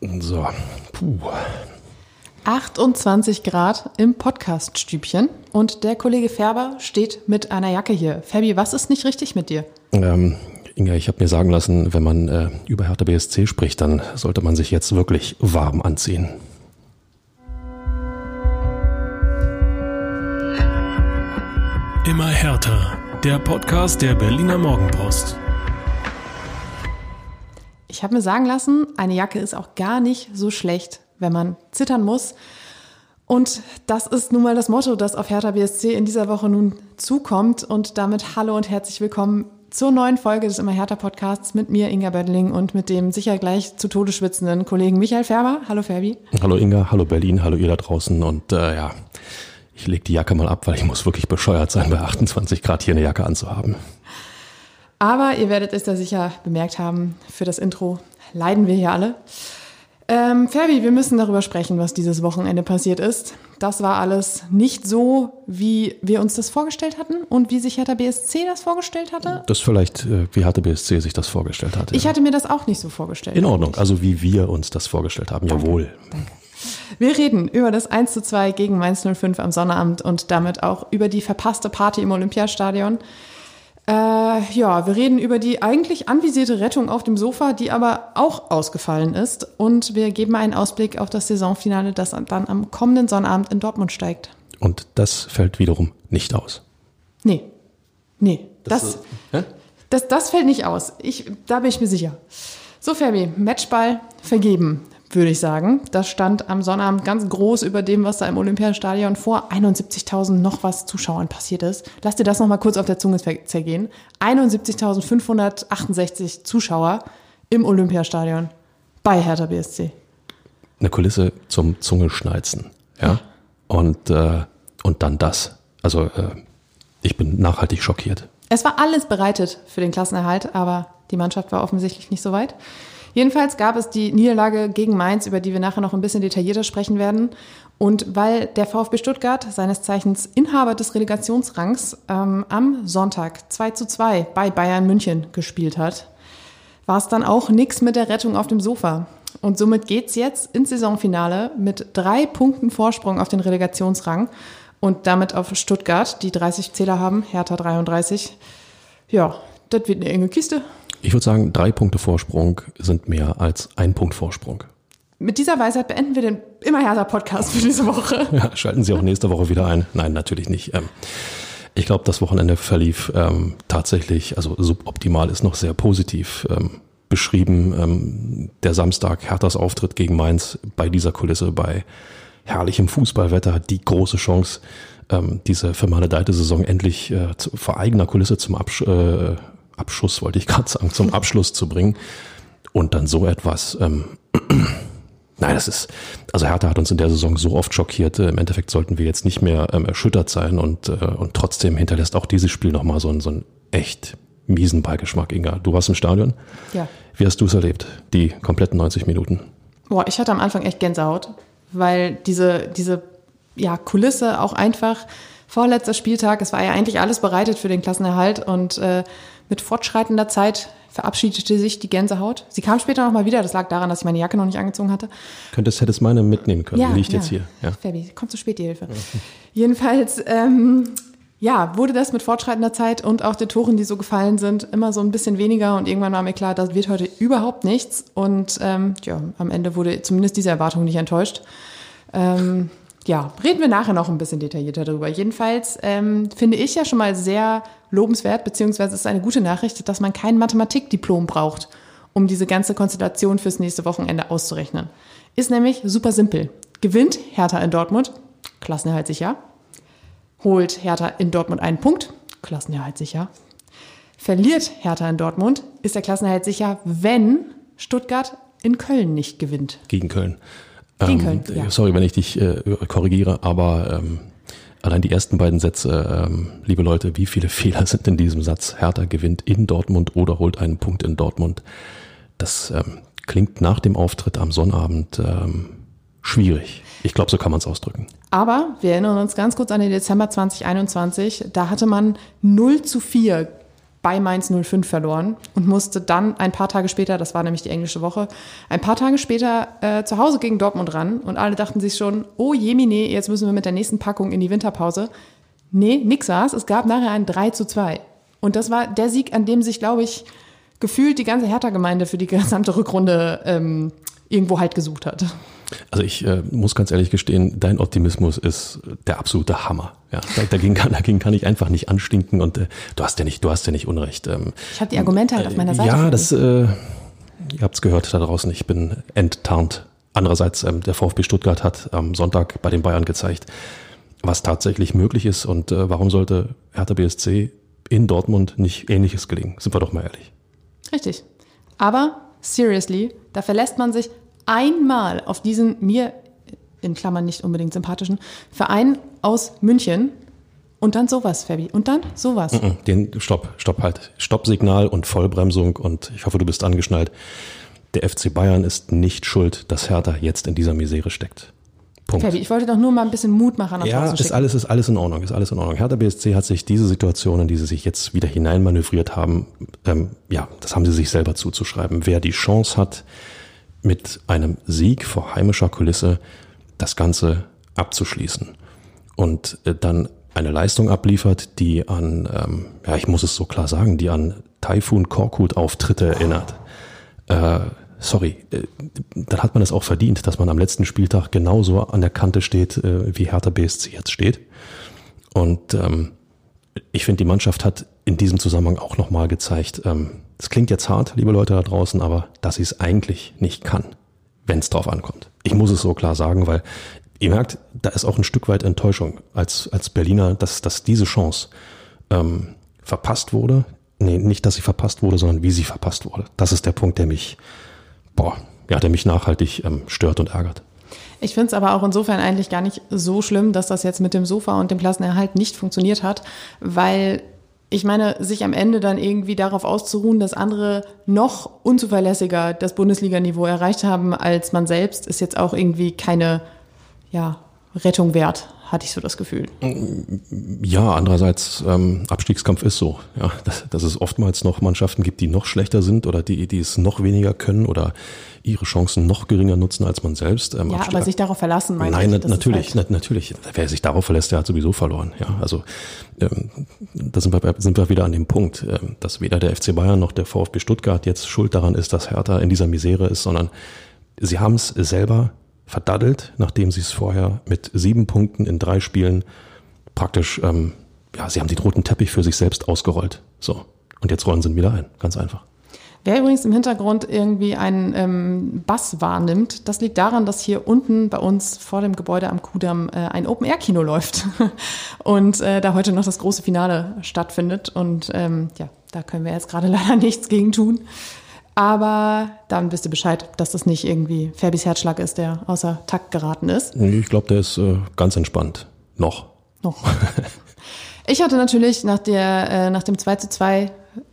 So, puh. 28 Grad im Podcaststübchen und der Kollege Färber steht mit einer Jacke hier. Fabi, was ist nicht richtig mit dir? Ähm, Inga, ich habe mir sagen lassen, wenn man äh, über Hertha BSC spricht, dann sollte man sich jetzt wirklich warm anziehen. Immer härter. Der Podcast der Berliner Morgenpost. Ich habe mir sagen lassen, eine Jacke ist auch gar nicht so schlecht, wenn man zittern muss. Und das ist nun mal das Motto, das auf Hertha BSC in dieser Woche nun zukommt. Und damit hallo und herzlich willkommen zur neuen Folge des Immer Hertha Podcasts mit mir, Inga Böttling, und mit dem sicher gleich zu Tode schwitzenden Kollegen Michael Färber. Hallo Ferbi. Hallo Inga, hallo Berlin, hallo ihr da draußen. Und äh, ja, ich lege die Jacke mal ab, weil ich muss wirklich bescheuert sein, bei 28 Grad hier eine Jacke anzuhaben. Aber ihr werdet es da sicher bemerkt haben, für das Intro leiden wir hier alle. Ähm, Ferbi, wir müssen darüber sprechen, was dieses Wochenende passiert ist. Das war alles nicht so, wie wir uns das vorgestellt hatten und wie sich Hertha BSC das vorgestellt hatte. Das vielleicht, äh, wie Hertha BSC sich das vorgestellt hatte. Ich hatte mir das auch nicht so vorgestellt. In Ordnung, also wie wir uns das vorgestellt haben, Danke. jawohl. Danke. Wir reden über das 1 zu 2 gegen Mainz 05 am Sonnabend und damit auch über die verpasste Party im Olympiastadion. Äh, ja, wir reden über die eigentlich anvisierte Rettung auf dem Sofa, die aber auch ausgefallen ist. Und wir geben einen Ausblick auf das Saisonfinale, das dann am kommenden Sonnabend in Dortmund steigt. Und das fällt wiederum nicht aus. Nee. Nee. Das, Das, hä? das, das fällt nicht aus. Ich, da bin ich mir sicher. So, Fabi, Matchball vergeben, würde ich sagen. Das stand am Sonnabend ganz groß über dem, was da im Olympiastadion vor 71.000 noch was Zuschauern passiert ist. Lass dir das noch mal kurz auf der Zunge zer- zergehen. 71.568 Zuschauer im Olympiastadion bei Hertha BSC. Eine Kulisse zum Zungeschnalzen, ja. Und, äh, und dann das. Also äh, ich bin nachhaltig schockiert. Es war alles bereitet für den Klassenerhalt, aber die Mannschaft war offensichtlich nicht so weit. Jedenfalls gab es die Niederlage gegen Mainz, über die wir nachher noch ein bisschen detaillierter sprechen werden. Und weil der VfB Stuttgart, seines Zeichens Inhaber des Relegationsrangs, ähm, am Sonntag 2 zu 2 bei Bayern München gespielt hat, war es dann auch nichts mit der Rettung auf dem Sofa. Und somit geht's jetzt ins Saisonfinale mit drei Punkten Vorsprung auf den Relegationsrang und damit auf Stuttgart, die 30 Zähler haben, Hertha 33. Ja, das wird eine enge Kiste. Ich würde sagen, drei Punkte Vorsprung sind mehr als ein Punkt Vorsprung. Mit dieser Weisheit beenden wir den immer härter Podcast für diese Woche. Ja, schalten Sie auch nächste Woche wieder ein. Nein, natürlich nicht. Ähm, ich glaube, das Wochenende verlief ähm, tatsächlich, also suboptimal ist noch sehr positiv ähm, beschrieben. Der Samstag, Herthas Auftritt gegen Mainz bei dieser Kulisse, bei herrlichem Fußballwetter, die große Chance, diese vermaledeite Saison endlich äh, vor eigener Kulisse zum Absch äh, Abschuss, wollte ich gerade sagen, zum Abschluss zu bringen. Und dann so etwas. Ähm, Nein, das ist, also Hertha hat uns in der Saison so oft schockiert. Äh, Im Endeffekt sollten wir jetzt nicht mehr ähm, erschüttert sein und, äh, und trotzdem hinterlässt auch dieses Spiel nochmal so einen, so einen echt miesen Beigeschmack, Inga. Du warst im Stadion. Ja. Wie hast du es erlebt? Die kompletten 90 Minuten. Boah, ich hatte am Anfang echt Gänsehaut, weil diese, diese ja, Kulisse auch einfach vorletzter Spieltag, es war ja eigentlich alles bereitet für den Klassenerhalt und äh, mit fortschreitender Zeit verabschiedete sich die Gänsehaut. Sie kam später nochmal wieder, das lag daran, dass ich meine Jacke noch nicht angezogen hatte. Könntest, hättest meine mitnehmen können. Die liegt jetzt hier. Ja. Fabi, kommt zu spät die Hilfe. Jedenfalls, ähm, ja, wurde das mit fortschreitender Zeit und auch den Toren, die so gefallen sind, immer so ein bisschen weniger und irgendwann war mir klar, das wird heute überhaupt nichts und ähm, ja, am Ende wurde zumindest diese Erwartung nicht enttäuscht. Ähm, ja, reden wir nachher noch ein bisschen detaillierter darüber. Jedenfalls ähm, finde ich ja schon mal sehr lobenswert, beziehungsweise ist eine gute Nachricht, dass man kein Mathematikdiplom braucht, um diese ganze Konstellation fürs nächste Wochenende auszurechnen. Ist nämlich super simpel. Gewinnt Hertha in Dortmund, Klassenerhalt sicher. Holt Hertha in Dortmund einen Punkt, Klassenerhalt sicher. Verliert Hertha in Dortmund, ist der Klassenerhalt sicher, wenn Stuttgart in Köln nicht gewinnt. Gegen Köln. Gegen Köln, ja. Sorry, wenn ich dich äh, korrigiere, aber ähm, allein die ersten beiden Sätze, ähm, liebe Leute, wie viele Fehler sind in diesem Satz? Hertha gewinnt in Dortmund oder holt einen Punkt in Dortmund. Das ähm, klingt nach dem Auftritt am Sonnabend ähm, schwierig. Ich glaube, so kann man es ausdrücken. Aber wir erinnern uns ganz kurz an den Dezember 2021. Da hatte man 0 zu 4 bei Mainz 05 verloren und musste dann ein paar Tage später, das war nämlich die englische Woche, ein paar Tage später äh, zu Hause gegen Dortmund ran und alle dachten sich schon, oh jemine, jetzt müssen wir mit der nächsten Packung in die Winterpause. Nee, nix war's. Es gab nachher ein 3 zu 2. Und das war der Sieg, an dem sich, glaube ich, gefühlt die ganze Hertha-Gemeinde für die gesamte Rückrunde ähm, irgendwo halt gesucht hat. Also ich äh, muss ganz ehrlich gestehen, dein Optimismus ist der absolute Hammer. Ja, dagegen, kann, dagegen kann ich einfach nicht anstinken und äh, du hast ja nicht, du hast ja nicht Unrecht. Ähm, ich habe die Argumente halt auf meiner Seite. Ja, das, äh, ihr habt's gehört da draußen. Ich bin enttarnt. Andererseits, ähm, der VfB Stuttgart hat am Sonntag bei den Bayern gezeigt, was tatsächlich möglich ist und äh, warum sollte Hertha BSC in Dortmund nicht Ähnliches gelingen? Sind wir doch mal ehrlich. Richtig. Aber seriously, da verlässt man sich einmal auf diesen mir in Klammern nicht unbedingt sympathischen Verein aus München und dann sowas, Fabi. Und dann sowas. Den Stopp, Stopp halt. Stoppsignal und Vollbremsung und ich hoffe, du bist angeschnallt. Der FC Bayern ist nicht schuld, dass Hertha jetzt in dieser Misere steckt. Punkt. Fabi, ich wollte doch nur mal ein bisschen Mut machen. Ja, ist alles, ist alles in Ordnung, ist alles in Ordnung. Hertha BSC hat sich diese Situationen, die sie sich jetzt wieder hineinmanövriert haben, ähm, ja, das haben sie sich selber zuzuschreiben. Wer die Chance hat, mit einem Sieg vor heimischer Kulisse das Ganze abzuschließen und äh, dann eine Leistung abliefert, die an, ähm, ja, ich muss es so klar sagen, die an Taifun Korkut Auftritte erinnert. Äh, sorry, äh, dann hat man es auch verdient, dass man am letzten Spieltag genauso an der Kante steht, äh, wie Hertha BSC jetzt steht. Und ähm, ich finde, die Mannschaft hat in diesem Zusammenhang auch nochmal gezeigt, ähm, das klingt jetzt hart, liebe Leute da draußen, aber dass sie es eigentlich nicht kann, wenn es drauf ankommt. Ich muss es so klar sagen, weil ihr merkt, da ist auch ein Stück weit Enttäuschung als, als Berliner, dass, dass diese Chance ähm, verpasst wurde. Nee, nicht, dass sie verpasst wurde, sondern wie sie verpasst wurde. Das ist der Punkt, der mich boah, ja, der mich nachhaltig ähm, stört und ärgert. Ich finde es aber auch insofern eigentlich gar nicht so schlimm, dass das jetzt mit dem Sofa und dem Klassenerhalt nicht funktioniert hat, weil ich meine, sich am Ende dann irgendwie darauf auszuruhen, dass andere noch unzuverlässiger das Bundesliga-Niveau erreicht haben als man selbst, ist jetzt auch irgendwie keine ja, Rettung wert hatte ich so das Gefühl. Ja, andererseits, ähm, Abstiegskampf ist so, ja, dass, dass es oftmals noch Mannschaften gibt, die noch schlechter sind oder die, die es noch weniger können oder ihre Chancen noch geringer nutzen als man selbst. Ähm, ja, aber sich darauf verlassen, meine Nein, ich, natürlich, halt natürlich. Wer sich darauf verlässt, der hat sowieso verloren. Ja, also ähm, da sind wir, sind wir wieder an dem Punkt, ähm, dass weder der FC Bayern noch der VfB Stuttgart jetzt schuld daran ist, dass Hertha in dieser Misere ist, sondern sie haben es selber verdaddelt, nachdem sie es vorher mit sieben Punkten in drei Spielen praktisch, ähm, ja, sie haben den roten Teppich für sich selbst ausgerollt. So. Und jetzt rollen sie ihn wieder ein. Ganz einfach. Wer übrigens im Hintergrund irgendwie einen ähm, Bass wahrnimmt, das liegt daran, dass hier unten bei uns vor dem Gebäude am Kudamm äh, ein Open-Air-Kino läuft und äh, da heute noch das große Finale stattfindet. Und ähm, ja, da können wir jetzt gerade leider nichts gegen tun. Aber dann wisst ihr Bescheid, dass das nicht irgendwie Fabis Herzschlag ist, der außer Takt geraten ist. Ich glaube, der ist äh, ganz entspannt. Noch. Noch. ich hatte natürlich nach, der, äh, nach dem 2 zu 2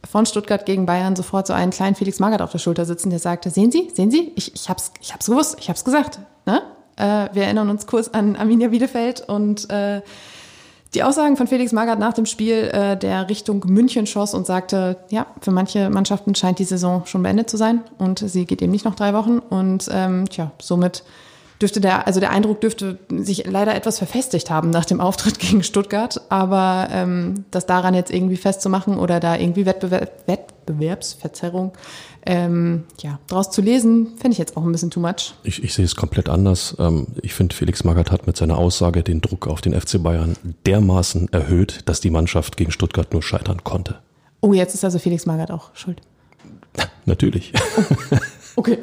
von Stuttgart gegen Bayern sofort so einen kleinen Felix Magath auf der Schulter sitzen, der sagte, sehen Sie, sehen Sie, ich, ich hab's, ich hab's gewusst, ich hab's gesagt. Ne? Äh, wir erinnern uns kurz an Arminia Bielefeld und äh, die Aussagen von Felix Magath nach dem Spiel, äh, der Richtung München schoss und sagte, ja, für manche Mannschaften scheint die Saison schon beendet zu sein und sie geht eben nicht noch drei Wochen. Und ähm, tja, somit dürfte der, also der Eindruck dürfte sich leider etwas verfestigt haben nach dem Auftritt gegen Stuttgart. Aber ähm, das daran jetzt irgendwie festzumachen oder da irgendwie Wettbewerb, Wettbewerbsverzerrung ähm, ja, daraus zu lesen, fände ich jetzt auch ein bisschen too much. Ich, ich sehe es komplett anders. Ähm, ich finde, Felix Magath hat mit seiner Aussage den Druck auf den FC Bayern dermaßen erhöht, dass die Mannschaft gegen Stuttgart nur scheitern konnte. Oh, jetzt ist also Felix Magath auch schuld. Natürlich. Oh. Okay.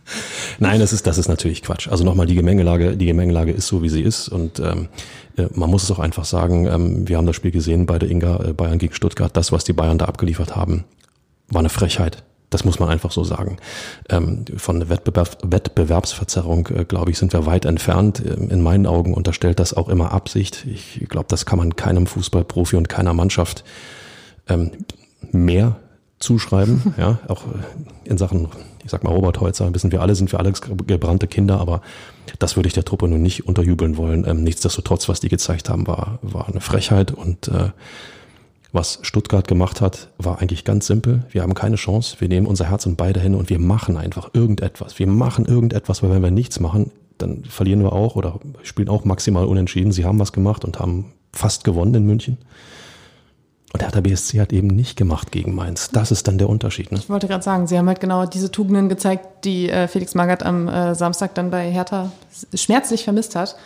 Nein, das ist, das ist natürlich Quatsch. Also nochmal, die Gemengelage, die Gemengelage ist so, wie sie ist. Und ähm, äh, man muss es auch einfach sagen, ähm, wir haben das Spiel gesehen bei der Inga äh, Bayern gegen Stuttgart. Das, was die Bayern da abgeliefert haben, war eine Frechheit. Das muss man einfach so sagen. Ähm, von Wettbewerb, Wettbewerbsverzerrung, äh, glaube ich, sind wir weit entfernt. Ähm, in meinen Augen unterstellt das auch immer Absicht. Ich glaube, das kann man keinem Fußballprofi und keiner Mannschaft ähm, mehr zuschreiben. ja, auch äh, in Sachen, ich sag mal, Robert Holzer, wissen wir alle, sind wir alle gebrannte Kinder, aber das würde ich der Truppe nun nicht unterjubeln wollen. Nichtsdestotrotz, was die gezeigt haben, war, war eine Frechheit und äh, Was Stuttgart gemacht hat, war eigentlich ganz simpel. Wir haben keine Chance. Wir nehmen unser Herz in beide Hände und wir machen einfach irgendetwas. Wir machen irgendetwas, weil wenn wir nichts machen, dann verlieren wir auch oder spielen auch maximal unentschieden. Sie haben was gemacht und haben fast gewonnen in München. Und der Hertha BSC hat eben nicht gemacht gegen Mainz. Das ist dann der Unterschied. Ne? Ich wollte gerade sagen, Sie haben halt genau diese Tugenden gezeigt, die äh, Felix Magath am äh, Samstag dann bei Hertha schmerzlich vermisst hat.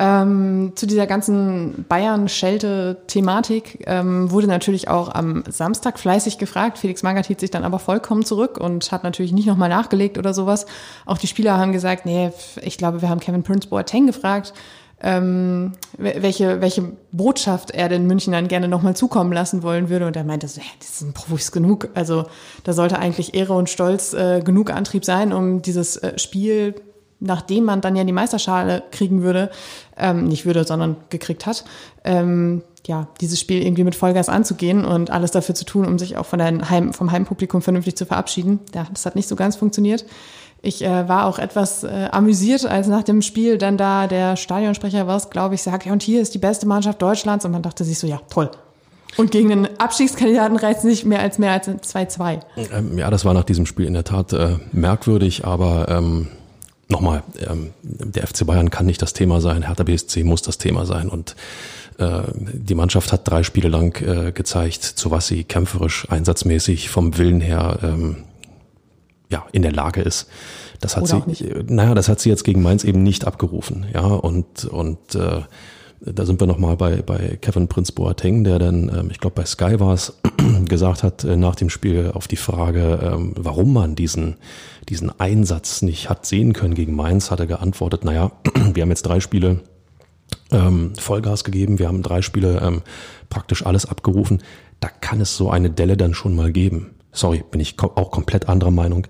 Ähm, zu dieser ganzen Bayern-Schelte-Thematik ähm, wurde natürlich auch am Samstag fleißig gefragt. Felix Magath hielt sich dann aber vollkommen zurück und hat natürlich nicht nochmal nachgelegt oder sowas. Auch die Spieler haben gesagt, nee, ich glaube, wir haben Kevin Prince Boateng gefragt, ähm, welche, welche Botschaft er den Münchnern gerne nochmal zukommen lassen wollen würde. Und er meinte so, ja, das sind Profis genug. Also da sollte eigentlich Ehre und Stolz äh, genug Antrieb sein, um dieses äh, Spiel nachdem man dann ja die Meisterschale kriegen würde, ähm, nicht würde, sondern gekriegt hat, ähm, ja, dieses Spiel irgendwie mit Vollgas anzugehen und alles dafür zu tun, um sich auch von Heim, vom Heimpublikum vernünftig zu verabschieden. Ja, das hat nicht so ganz funktioniert. Ich äh, war auch etwas äh, amüsiert, als nach dem Spiel dann da der Stadionsprecher war, glaube ich, sagt, ja, und hier ist die beste Mannschaft Deutschlands. Und man dachte sich so, ja, toll. Und gegen den Abstiegskandidaten reizt nicht mehr als mehr als 2-2. Ähm, ja, das war nach diesem Spiel in der Tat äh, merkwürdig, aber ähm, nochmal, ähm, der FC Bayern kann nicht das Thema sein, Hertha BSC muss das Thema sein und äh, die Mannschaft hat drei Spiele lang äh, gezeigt, zu was sie kämpferisch, einsatzmäßig vom Willen her ähm, ja in der Lage ist. Das hat Oder sie, naja, das hat sie jetzt gegen Mainz eben nicht abgerufen, ja und und äh, da sind wir nochmal bei, bei Kevin Prince Boateng, der dann, ähm, ich glaube bei Sky war es, gesagt hat äh, nach dem Spiel auf die Frage, ähm, warum man diesen, diesen Einsatz nicht hat sehen können gegen Mainz, hat er geantwortet, naja, wir haben jetzt drei Spiele ähm, Vollgas gegeben, wir haben drei Spiele ähm, praktisch alles abgerufen. Da kann es so eine Delle dann schon mal geben. Sorry, bin ich auch komplett anderer Meinung.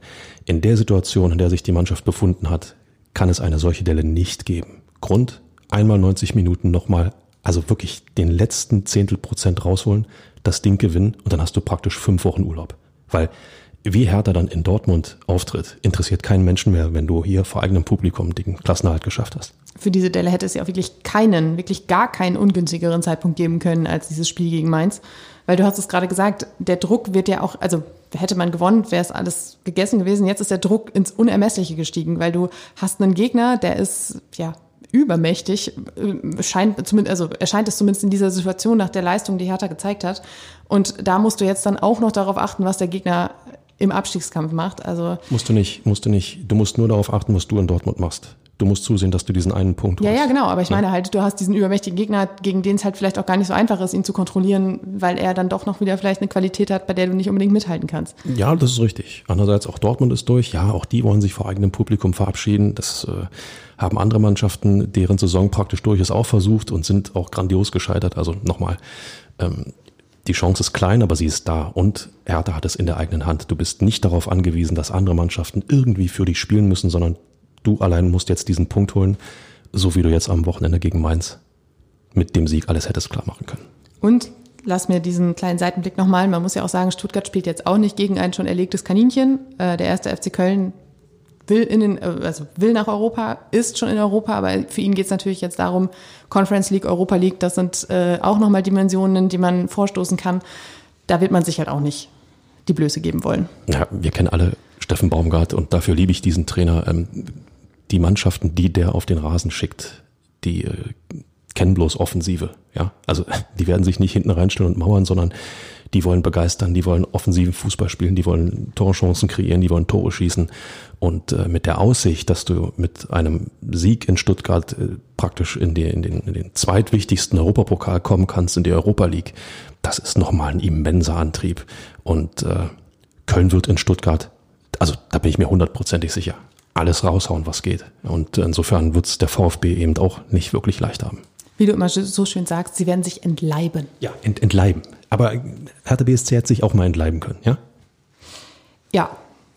In der Situation, in der sich die Mannschaft befunden hat, kann es eine solche Delle nicht geben. Grund, einmal 90 Minuten nochmal, also wirklich den letzten Zehntel Prozent rausholen, das Ding gewinnen und dann hast du praktisch fünf Wochen Urlaub. Weil wie Hertha dann in Dortmund auftritt, interessiert keinen Menschen mehr, wenn du hier vor eigenem Publikum den Klassenerhalt geschafft hast. Für diese Delle hätte es ja auch wirklich keinen, wirklich gar keinen ungünstigeren Zeitpunkt geben können als dieses Spiel gegen Mainz. Weil du hast es gerade gesagt, der Druck wird ja auch, also hätte man gewonnen, wäre es alles gegessen gewesen. Jetzt ist der Druck ins Unermessliche gestiegen, weil du hast einen Gegner, der ist, ja, übermächtig, äh, scheint zumindest, also erscheint es zumindest in dieser Situation nach der Leistung, die Hertha gezeigt hat. Und da musst du jetzt dann auch noch darauf achten, was der Gegner im Abstiegskampf macht. Also musst du nicht, musst du nicht. Du musst nur darauf achten, was du in Dortmund machst. Du musst zusehen, dass du diesen einen Punkt Ja, hast. ja, genau. Aber ich meine halt, du hast diesen übermächtigen Gegner, gegen den es halt vielleicht auch gar nicht so einfach ist, ihn zu kontrollieren, weil er dann doch noch wieder vielleicht eine Qualität hat, bei der du nicht unbedingt mithalten kannst. Ja, das ist richtig. Andererseits auch Dortmund ist durch. Ja, auch die wollen sich vor eigenem Publikum verabschieden. Das äh, haben andere Mannschaften, deren Saison praktisch durch ist, auch versucht und sind auch grandios gescheitert. Also nochmal, ähm, die Chance ist klein, aber sie ist da und Hertha hat es in der eigenen Hand. Du bist nicht darauf angewiesen, dass andere Mannschaften irgendwie für dich spielen müssen, sondern du allein musst jetzt diesen Punkt holen, so wie du jetzt am Wochenende gegen Mainz mit dem Sieg alles hättest klar machen können. Und lass mir diesen kleinen Seitenblick nochmal. Man muss ja auch sagen, Stuttgart spielt jetzt auch nicht gegen ein schon erlegtes Kaninchen. Äh, der erste FC Köln will in den, also will nach Europa, ist schon in Europa, aber für ihn geht es natürlich jetzt darum, Conference League, Europa League, das sind äh, auch nochmal Dimensionen, die man vorstoßen kann. Da wird man sich halt auch nicht die Blöße geben wollen. Ja, wir kennen alle Steffen Baumgart und dafür liebe ich diesen Trainer. Ähm, die Mannschaften, die der auf den Rasen schickt, die äh, kennen bloß Offensive. Ja, also die werden sich nicht hinten reinstellen und mauern, sondern die wollen begeistern, die wollen offensiven Fußball spielen, die wollen Torchancen kreieren, die wollen Tore schießen. Und äh, mit der Aussicht, dass du mit einem Sieg in Stuttgart äh, praktisch in, die, in, den, in den zweitwichtigsten Europapokal kommen kannst, in die Europa League, das ist nochmal ein immenser Antrieb. Und äh, Köln wird in Stuttgart, also da bin ich mir hundertprozentig sicher, alles raushauen, was geht. Und insofern wird es der VfB eben auch nicht wirklich leicht haben. Wie du immer so schön sagst, sie werden sich entleiben. Ja, ent, entleiben. Aber Hertha BSC hat sich auch mal entleiben können, ja? Ja,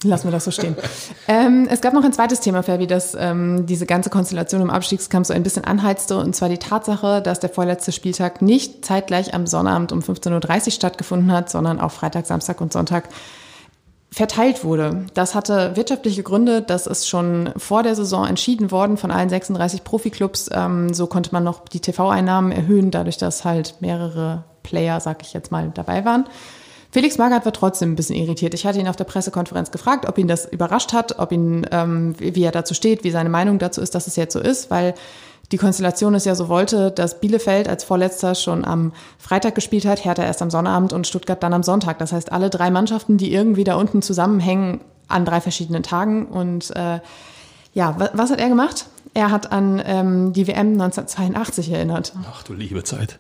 Lassen wir das so stehen. ähm, es gab noch ein zweites Thema, Fabi, das ähm, diese ganze Konstellation im Abstiegskampf so ein bisschen anheizte, und zwar die Tatsache, dass der vorletzte Spieltag nicht zeitgleich am Sonnabend um 15.30 Uhr stattgefunden hat, sondern auch Freitag, Samstag und Sonntag verteilt wurde. Das hatte wirtschaftliche Gründe. Das ist schon vor der Saison entschieden worden von allen 36 Profiklubs. Ähm, so konnte man noch die TV-Einnahmen erhöhen, dadurch, dass halt mehrere Player, sag ich jetzt mal, dabei waren. Felix Magath war trotzdem ein bisschen irritiert. Ich hatte ihn auf der Pressekonferenz gefragt, ob ihn das überrascht hat, ob ihn, ähm, wie er dazu steht, wie seine Meinung dazu ist, dass es jetzt so ist, weil die Konstellation es ja so wollte, dass Bielefeld als Vorletzter schon am Freitag gespielt hat, Hertha erst am Sonnabend und Stuttgart dann am Sonntag. Das heißt, alle drei Mannschaften, die irgendwie da unten zusammenhängen, an drei verschiedenen Tagen. Und äh, ja, was, was hat er gemacht? Er hat an ähm, die WM 1982 erinnert. Ach du liebe Zeit.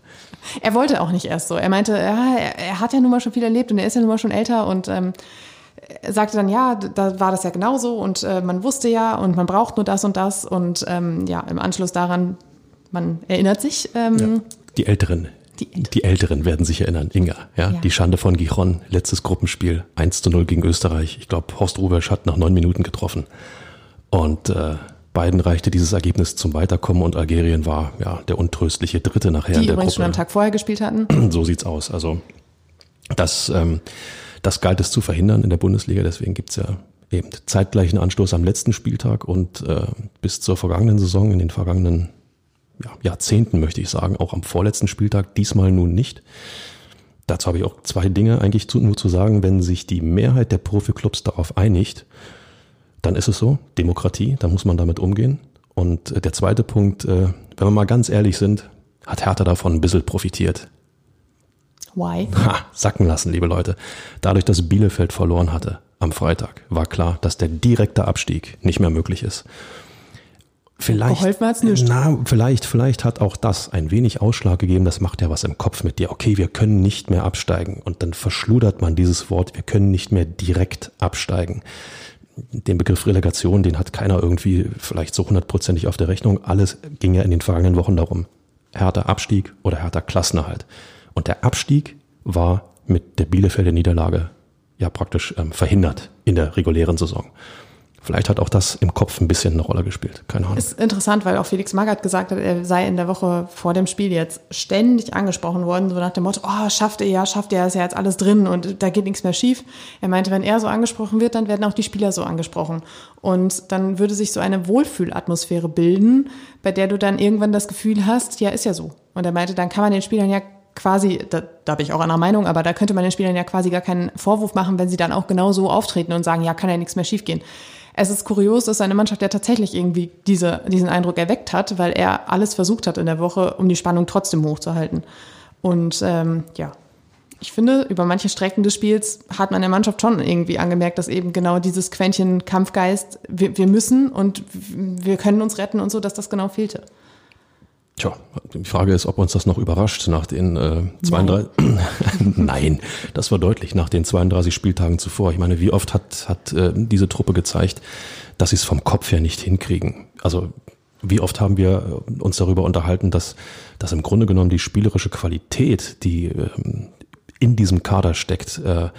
Er wollte auch nicht erst so. Er meinte, ja, er, er hat ja nun mal schon viel erlebt und er ist ja nun mal schon älter und ähm, sagte dann, ja, da war das ja genauso und äh, man wusste ja und man braucht nur das und das und ähm, ja, im Anschluss daran, man erinnert sich. Ähm, ja, die Älteren. Die, die, Älteren werden sich erinnern, Inga. Ja, ja, Die Schande von Gijon, letztes Gruppenspiel, 1 zu 0 gegen Österreich. Ich glaube, Horst Rubesch hat nach neun Minuten getroffen. Und äh, beiden reichte dieses Ergebnis zum Weiterkommen und Algerien war ja der untröstliche Dritte nachher die in der übrigens Gruppe. schon am Tag vorher gespielt hatten. So sieht's aus. Also das, ähm, das galt es zu verhindern in der Bundesliga. Deswegen gibt's ja eben zeitgleichen Anstoß am letzten Spieltag und äh, bis zur vergangenen Saison, in den vergangenen ja, Jahrzehnten möchte ich sagen, auch am vorletzten Spieltag, diesmal nun nicht. Dazu habe ich auch zwei Dinge eigentlich zu, nur zu sagen. Wenn sich die Mehrheit der Profiklubs darauf einigt, dann ist es so, Demokratie, da muss man damit umgehen. Und äh, der zweite Punkt, äh, wenn wir mal ganz ehrlich sind, hat Hertha davon ein bisschen profitiert. Why? Ha, sacken lassen, liebe Leute. Dadurch, dass Bielefeld verloren hatte am Freitag, war klar, dass der direkte Abstieg nicht mehr möglich ist. Vielleicht, Geholfen hat's nicht. Na, vielleicht, vielleicht hat auch das ein wenig Ausschlag gegeben. Das macht ja was im Kopf mit dir. Okay, wir können nicht mehr absteigen. Und dann verschludert man dieses Wort. Wir können nicht mehr direkt absteigen den Begriff Relegation, den hat keiner irgendwie vielleicht so hundertprozentig auf der Rechnung. Alles ging ja in den vergangenen Wochen darum. Härter Abstieg oder härter Klassenerhalt. Und der Abstieg war mit der Bielefelder Niederlage ja praktisch ähm, verhindert in der regulären Saison. Vielleicht hat auch das im Kopf ein bisschen eine Rolle gespielt. Keine Ahnung. Ist interessant, weil auch Felix Magath gesagt hat, er sei in der Woche vor dem Spiel jetzt ständig angesprochen worden, so nach dem Motto, oh, schafft er ja, schafft er, ist ja jetzt alles drin und da geht nichts mehr schief. Er meinte, wenn er so angesprochen wird, dann werden auch die Spieler so angesprochen. Und dann würde sich so eine Wohlfühlatmosphäre bilden, bei der du dann irgendwann das Gefühl hast, ja, ist ja so. Und er meinte, dann kann man den Spielern ja quasi, da, da bin ich auch einer Meinung, aber da könnte man den Spielern ja quasi gar keinen Vorwurf machen, wenn sie dann auch genau so auftreten und sagen, ja, kann ja nichts mehr schiefgehen. Es ist kurios, dass seine Mannschaft ja tatsächlich irgendwie diese, diesen Eindruck erweckt hat, weil er alles versucht hat in der Woche, um die Spannung trotzdem hochzuhalten. Und ähm, ja, ich finde, über manche Strecken des Spiels hat man der Mannschaft schon irgendwie angemerkt, dass eben genau dieses Quäntchen Kampfgeist, wir, wir müssen und wir können uns retten und so, dass das genau fehlte. Tja, die Frage ist, ob uns das noch überrascht nach den äh, 32. Nein. Nein, das war deutlich nach den 32 Spieltagen zuvor. Ich meine, wie oft hat, hat äh, diese Truppe gezeigt, dass sie es vom Kopf her nicht hinkriegen. Also wie oft haben wir uns darüber unterhalten, dass, dass im Grunde genommen die spielerische Qualität, die ähm, in diesem Kader steckt, äh, äh,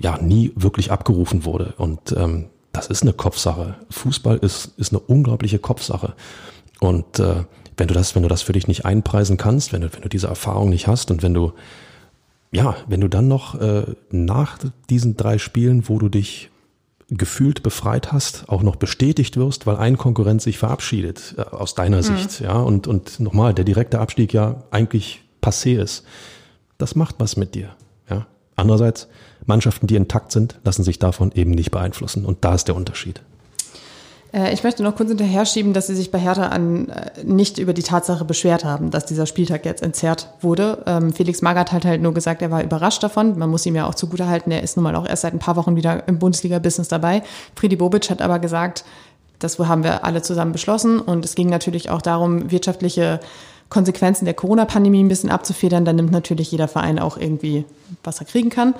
ja nie wirklich abgerufen wurde. Und ähm, das ist eine Kopfsache. Fußball ist, ist eine unglaubliche Kopfsache. Und äh, wenn du das, wenn du das für dich nicht einpreisen kannst, wenn du, wenn du diese Erfahrung nicht hast und wenn du, ja, wenn du dann noch äh, nach diesen drei Spielen, wo du dich gefühlt befreit hast, auch noch bestätigt wirst, weil ein Konkurrent sich verabschiedet, äh, aus deiner mhm. Sicht, ja, und, und nochmal, der direkte Abstieg ja eigentlich passé ist. Das macht was mit dir, ja. Andererseits, Mannschaften, die intakt sind, lassen sich davon eben nicht beeinflussen. Und da ist der Unterschied. Äh, ich möchte noch kurz hinterher schieben, dass Sie sich bei Hertha an, äh, nicht über die Tatsache beschwert haben, dass dieser Spieltag jetzt entzerrt wurde. Ähm, Felix Magath hat halt nur gesagt, er war überrascht davon. Man muss ihm ja auch zugutehalten, er ist nun mal auch erst seit ein paar Wochen wieder im Bundesliga-Business dabei. Friedi Bobic hat aber gesagt, das haben wir alle zusammen beschlossen und es ging natürlich auch darum, wirtschaftliche Konsequenzen der Corona-Pandemie ein bisschen abzufedern. Da nimmt natürlich jeder Verein auch irgendwie, was er kriegen kann.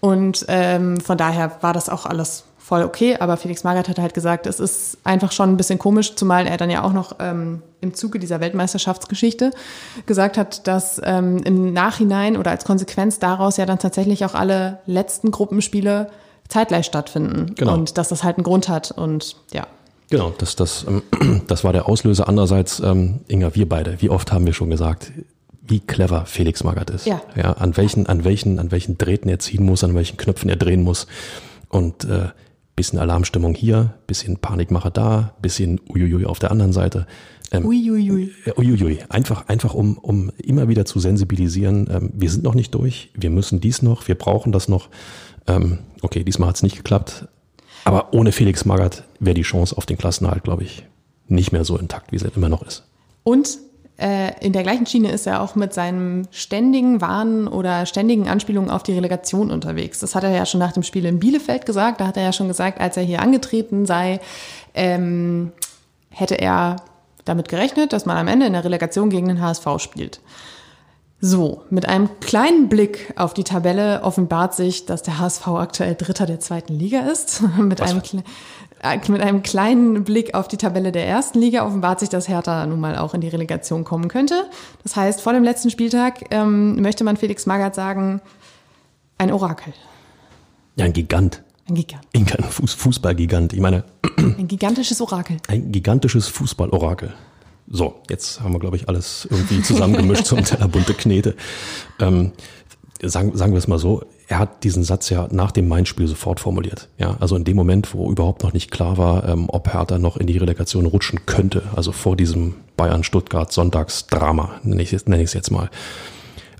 Und ähm, von daher war das auch alles voll okay, aber Felix Magath hat halt gesagt, es ist einfach schon ein bisschen komisch, zumal er dann ja auch noch ähm, im Zuge dieser Weltmeisterschaftsgeschichte gesagt hat, dass ähm, im Nachhinein oder als Konsequenz daraus ja dann tatsächlich auch alle letzten Gruppenspiele zeitgleich stattfinden genau. und dass das halt einen Grund hat und ja. Genau, das, das, ähm, das war der Auslöser. Andererseits, ähm, Inga, wir beide, wie oft haben wir schon gesagt, wie clever Felix Magath ist. Ja. ja an welchen, an welchen, an welchen Drähten er ziehen muss, an welchen Knöpfen er drehen muss. Und äh, bisschen Alarmstimmung hier, bisschen Panikmache da, bisschen Uiuiui auf der anderen Seite. Ähm, uiuiui. Äh, uiuiui. Einfach, einfach um, um immer wieder zu sensibilisieren. Ähm, wir sind noch nicht durch. Wir müssen dies noch. Wir brauchen das noch. Ähm, okay, diesmal hat es nicht geklappt. Aber ohne Felix Magath wäre die Chance auf den Klassenhalt, glaube ich, nicht mehr so intakt, wie sie immer noch ist. Und in der gleichen Schiene ist er auch mit seinem ständigen Warnen oder ständigen Anspielungen auf die Relegation unterwegs. Das hat er ja schon nach dem Spiel in Bielefeld gesagt. Da hat er ja schon gesagt, als er hier angetreten sei, ähm, hätte er damit gerechnet, dass man am Ende in der Relegation gegen den HSV spielt. So, mit einem kleinen Blick auf die Tabelle offenbart sich, dass der HSV aktuell Dritter der zweiten Liga ist. mit, einem, äh, mit einem kleinen Blick auf die Tabelle der ersten Liga offenbart sich, dass Hertha nun mal auch in die Relegation kommen könnte. Das heißt, vor dem letzten Spieltag ähm, möchte man Felix Magath sagen, ein Orakel. Ja, ein Gigant. Ein Gigant. Ein Fuß Fußballgigant. Ich meine. Ein gigantisches Orakel. Ein gigantisches Fußballorakel. So, jetzt haben wir, glaube ich, alles irgendwie zusammengemischt zum Teller bunte Knete. Ähm, sagen, sagen wir es mal so, er hat diesen Satz ja nach dem Main-Spiel sofort formuliert. Ja, also in dem Moment, wo überhaupt noch nicht klar war, ähm, ob Hertha noch in die Relegation rutschen könnte, also vor diesem Bayern-Stuttgart-Sonntagsdrama, nenne ich, es jetzt mal.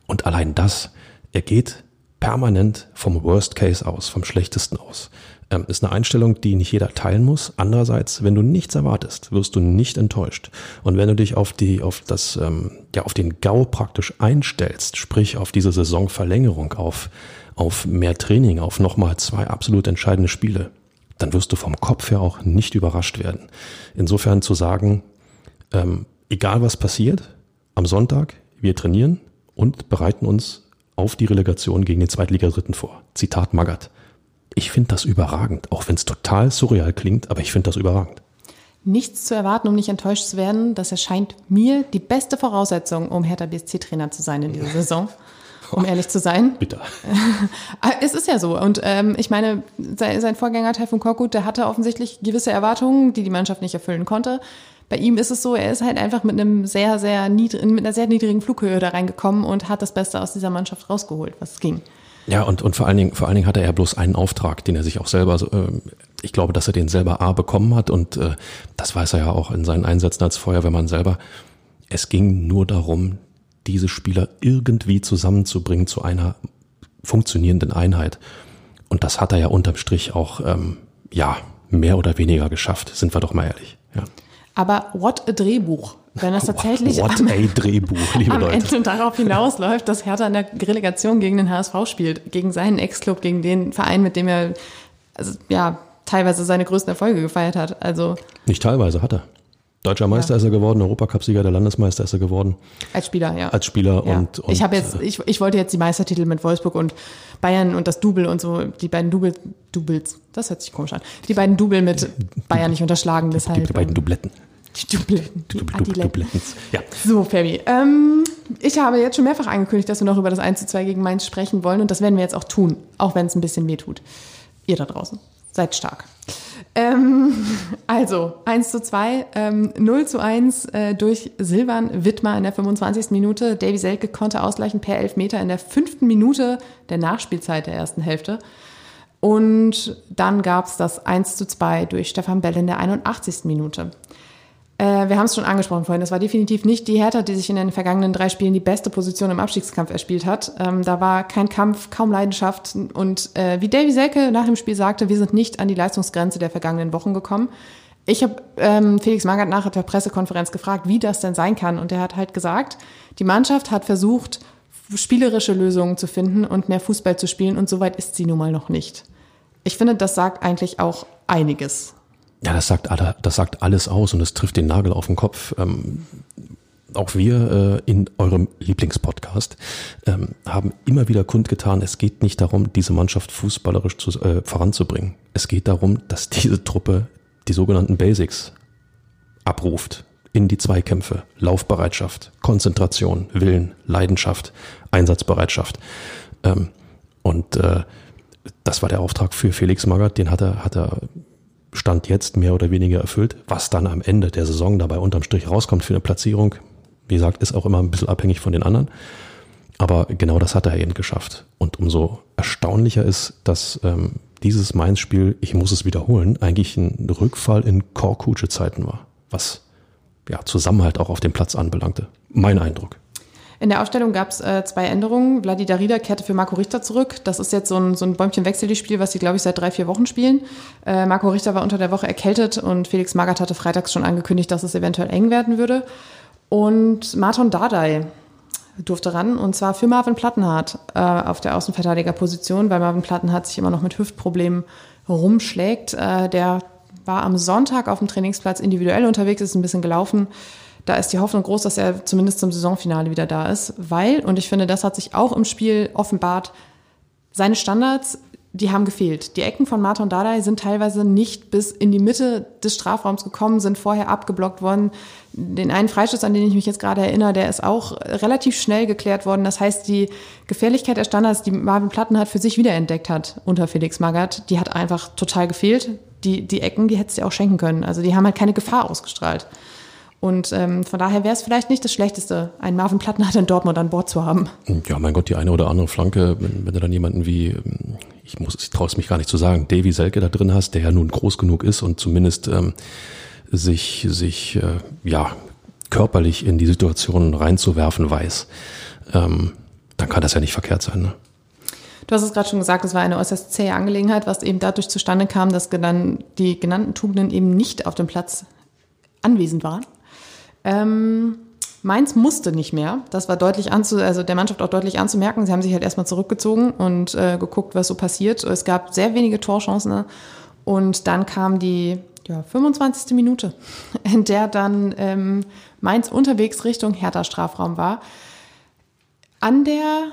Und allein das, er geht permanent vom Worst Case aus, vom Schlechtesten aus. Ähm, ist eine Einstellung, die nicht jeder teilen muss. Andererseits, wenn du nichts erwartest, wirst du nicht enttäuscht. Und wenn du dich auf die, auf das, ähm, ja, auf den GAU praktisch einstellst, sprich auf diese Saisonverlängerung, auf, auf mehr Training, auf nochmal zwei absolut entscheidende Spiele, dann wirst du vom Kopf her auch nicht überrascht werden. Insofern zu sagen, ähm, egal was passiert, am Sonntag, wir trainieren und bereiten uns auf die Relegation gegen den Zweitligadritten vor. Zitat Magath. Ich finde das überragend, auch wenn es total surreal klingt, aber ich finde das überragend. Nichts zu erwarten, um nicht enttäuscht zu werden, das erscheint mir die beste Voraussetzung, um Hertha BSC-Trainer zu sein in dieser Saison. Um ehrlich zu sein. Bitte. es ist ja so. Und ähm, ich meine, sein Vorgänger Taifun Korkut, der hatte offensichtlich gewisse Erwartungen, die die Mannschaft nicht erfüllen konnte. Bei ihm ist es so, er ist halt einfach mit einem sehr, sehr niedrigen, mit einer sehr niedrigen Flughöhe da reingekommen und hat das Beste aus dieser Mannschaft rausgeholt, was ging. Ja, und, und vor allen Dingen, vor allen Dingen hatte er bloß einen Auftrag, den er sich auch selber, äh, ich glaube, dass er den selber A bekommen hat und äh, das weiß er ja auch in seinen Einsätzen als Feuerwehrmann selber. Es ging nur darum, diese Spieler irgendwie zusammenzubringen zu einer funktionierenden Einheit. Und das hat er ja unterm Strich auch, ähm, ja, mehr oder weniger geschafft, sind wir doch mal ehrlich. Ja. Aber what a Drehbuch. Wenn das tatsächlich what am, a Drehbuch, liebe am Leute. Ende darauf hinausläuft, dass Hertha in der Relegation gegen den HSV spielt, gegen seinen Ex-Club, gegen den Verein, mit dem er also, ja teilweise seine größten Erfolge gefeiert hat. Also nicht teilweise hat er. Deutscher Meister ja. ist er geworden, Europacup-Sieger, der Landesmeister ist er geworden. Als Spieler, ja. Als Spieler ja. und, und, Ich habe jetzt, ich, ich wollte jetzt die Meistertitel mit Wolfsburg und Bayern und das Double und so, die beiden Double, Doubles, das hört sich komisch an. Die beiden Double mit Bayern nicht unterschlagen, deshalb. Die, die beiden Dubletten. Die Dubletten. Die Dub, Dub, Dubletten. Ja. So, Fabi. Ähm, ich habe jetzt schon mehrfach angekündigt, dass wir noch über das 1 zu 2 gegen Mainz sprechen wollen und das werden wir jetzt auch tun, auch wenn es ein bisschen weh tut. Ihr da draußen, seid stark. Ähm, also, 1 zu 2, ähm, 0 zu 1 äh, durch Silvan Wittmer in der 25. Minute. Davy Selke konnte ausgleichen per Elfmeter in der fünften Minute der Nachspielzeit der ersten Hälfte. Und dann gab es das 1 zu 2 durch Stefan Bell in der 81. Minute. Äh, wir haben es schon angesprochen vorhin, das war definitiv nicht die Hertha, die sich in den vergangenen drei Spielen die beste Position im Abstiegskampf erspielt hat. Ähm, da war kein Kampf, kaum Leidenschaft. Und äh, wie Davy Selke nach dem Spiel sagte, wir sind nicht an die Leistungsgrenze der vergangenen Wochen gekommen. Ich habe ähm, Felix Magath nach der Pressekonferenz gefragt, wie das denn sein kann. Und er hat halt gesagt, die Mannschaft hat versucht, spielerische Lösungen zu finden und mehr Fußball zu spielen. Und soweit ist sie nun mal noch nicht. Ich finde, das sagt eigentlich auch einiges. Ja, das sagt, das sagt alles aus und es trifft den Nagel auf den Kopf. Ähm, auch wir äh, in eurem Lieblingspodcast ähm, haben immer wieder kundgetan, es geht nicht darum, diese Mannschaft fußballerisch zu, äh, voranzubringen. Es geht darum, dass diese Truppe die sogenannten Basics abruft in die Zweikämpfe, Laufbereitschaft, Konzentration, Willen, Leidenschaft, Einsatzbereitschaft. Ähm, und äh, das war der Auftrag für Felix Magath, den hat er, hat er Stand jetzt mehr oder weniger erfüllt. Was dann am Ende der Saison dabei unterm Strich rauskommt für eine Platzierung, wie gesagt, ist auch immer ein bisschen abhängig von den anderen. Aber genau das hat er eben geschafft. Und umso erstaunlicher ist, dass ähm, dieses Mainz-Spiel, ich muss es wiederholen, eigentlich ein Rückfall in Korkutsche-Zeiten war, was ja, Zusammenhalt auch auf dem Platz anbelangte. Mein Eindruck. In der Aufstellung gab es äh, zwei Änderungen. Vladi Darida kehrte für Marco Richter zurück. Das ist jetzt so ein, so ein Bäumchen-Wechsel-Spiel, was sie, glaube ich, seit drei, vier Wochen spielen. Äh, Marco Richter war unter der Woche erkältet und Felix Magath hatte freitags schon angekündigt, dass es eventuell eng werden würde. Und Martin Dardai durfte ran und zwar für Marvin Plattenhardt äh, auf der Außenverteidigerposition, weil Marvin Plattenhardt sich immer noch mit Hüftproblemen rumschlägt. Äh, der war am Sonntag auf dem Trainingsplatz individuell unterwegs, ist ein bisschen gelaufen da ist die Hoffnung groß, dass er zumindest zum Saisonfinale wieder da ist, weil, und ich finde, das hat sich auch im Spiel offenbart, seine Standards, die haben gefehlt. Die Ecken von Martin Dardai sind teilweise nicht bis in die Mitte des Strafraums gekommen, sind vorher abgeblockt worden. Den einen Freischuss, an den ich mich jetzt gerade erinnere, der ist auch relativ schnell geklärt worden. Das heißt, die Gefährlichkeit der Standards, die Marvin Platten hat für sich wiederentdeckt hat unter Felix Magath, die hat einfach total gefehlt. Die, die Ecken, die hättest du auch schenken können. Also die haben halt keine Gefahr ausgestrahlt. Und ähm, von daher wäre es vielleicht nicht das Schlechteste, einen Marvin Plattenhardt in Dortmund an Bord zu haben. Ja, mein Gott, die eine oder andere Flanke, wenn, wenn du dann jemanden wie, ich muss, ich traue es mich gar nicht zu sagen, Davy Selke da drin hast, der ja nun groß genug ist und zumindest ähm, sich, sich äh, ja körperlich in die Situation reinzuwerfen weiß, ähm, dann kann das ja nicht verkehrt sein. Ne? Du hast es gerade schon gesagt, es war eine äußerst zähe Angelegenheit, was eben dadurch zustande kam, dass die genannten Tugenden eben nicht auf dem Platz anwesend waren. Ähm, Mainz musste nicht mehr. Das war deutlich anzu, also der Mannschaft auch deutlich anzumerken. Sie haben sich halt erstmal zurückgezogen und äh, geguckt, was so passiert. Es gab sehr wenige Torchancen und dann kam die ja, 25. Minute, in der dann ähm, Mainz unterwegs Richtung Hertha Strafraum war. An der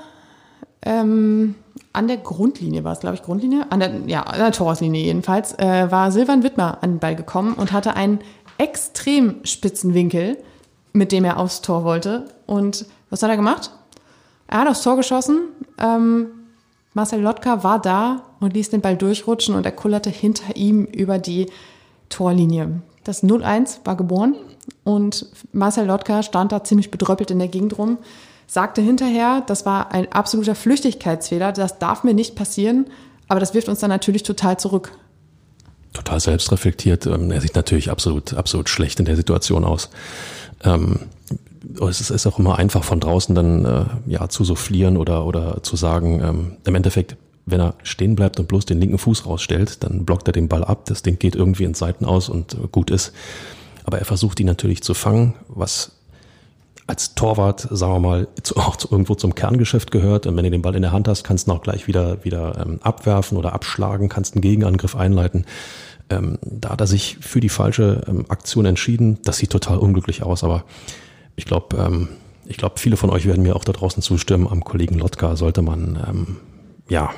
ähm, an der Grundlinie war es, glaube ich, Grundlinie, an der, ja, an der Torlinie jedenfalls, äh, war Silvan Wittmer an den Ball gekommen und hatte einen extrem spitzen Winkel, mit dem er aufs Tor wollte. Und was hat er gemacht? Er hat aufs Tor geschossen. Ähm, Marcel Lotka war da und ließ den Ball durchrutschen und er kullerte hinter ihm über die Torlinie. Das 0-1 war geboren und Marcel Lotka stand da ziemlich bedröppelt in der Gegend rum, sagte hinterher, das war ein absoluter Flüchtigkeitsfehler, das darf mir nicht passieren, aber das wirft uns dann natürlich total zurück total selbstreflektiert. Ähm, er sieht natürlich absolut, absolut schlecht in der Situation aus. Ähm, es ist auch immer einfach von draußen dann äh, ja zu soufflieren oder oder zu sagen, ähm, im Endeffekt, wenn er stehen bleibt und bloß den linken Fuß rausstellt, dann blockt er den Ball ab, das Ding geht irgendwie ins Seiten aus und äh, gut ist. Aber er versucht ihn natürlich zu fangen, was als Torwart, sagen wir mal, auch irgendwo zum Kerngeschäft gehört. Und wenn du den Ball in der Hand hast, kannst du ihn auch gleich wieder, wieder ähm, abwerfen oder abschlagen, kannst einen Gegenangriff einleiten. Ähm, da hat er sich für die falsche ähm, Aktion entschieden. Das sieht total unglücklich aus, aber ich glaube, ähm, ich glaube, viele von euch werden mir auch da draußen zustimmen. Am Kollegen Lotka sollte man ähm, ja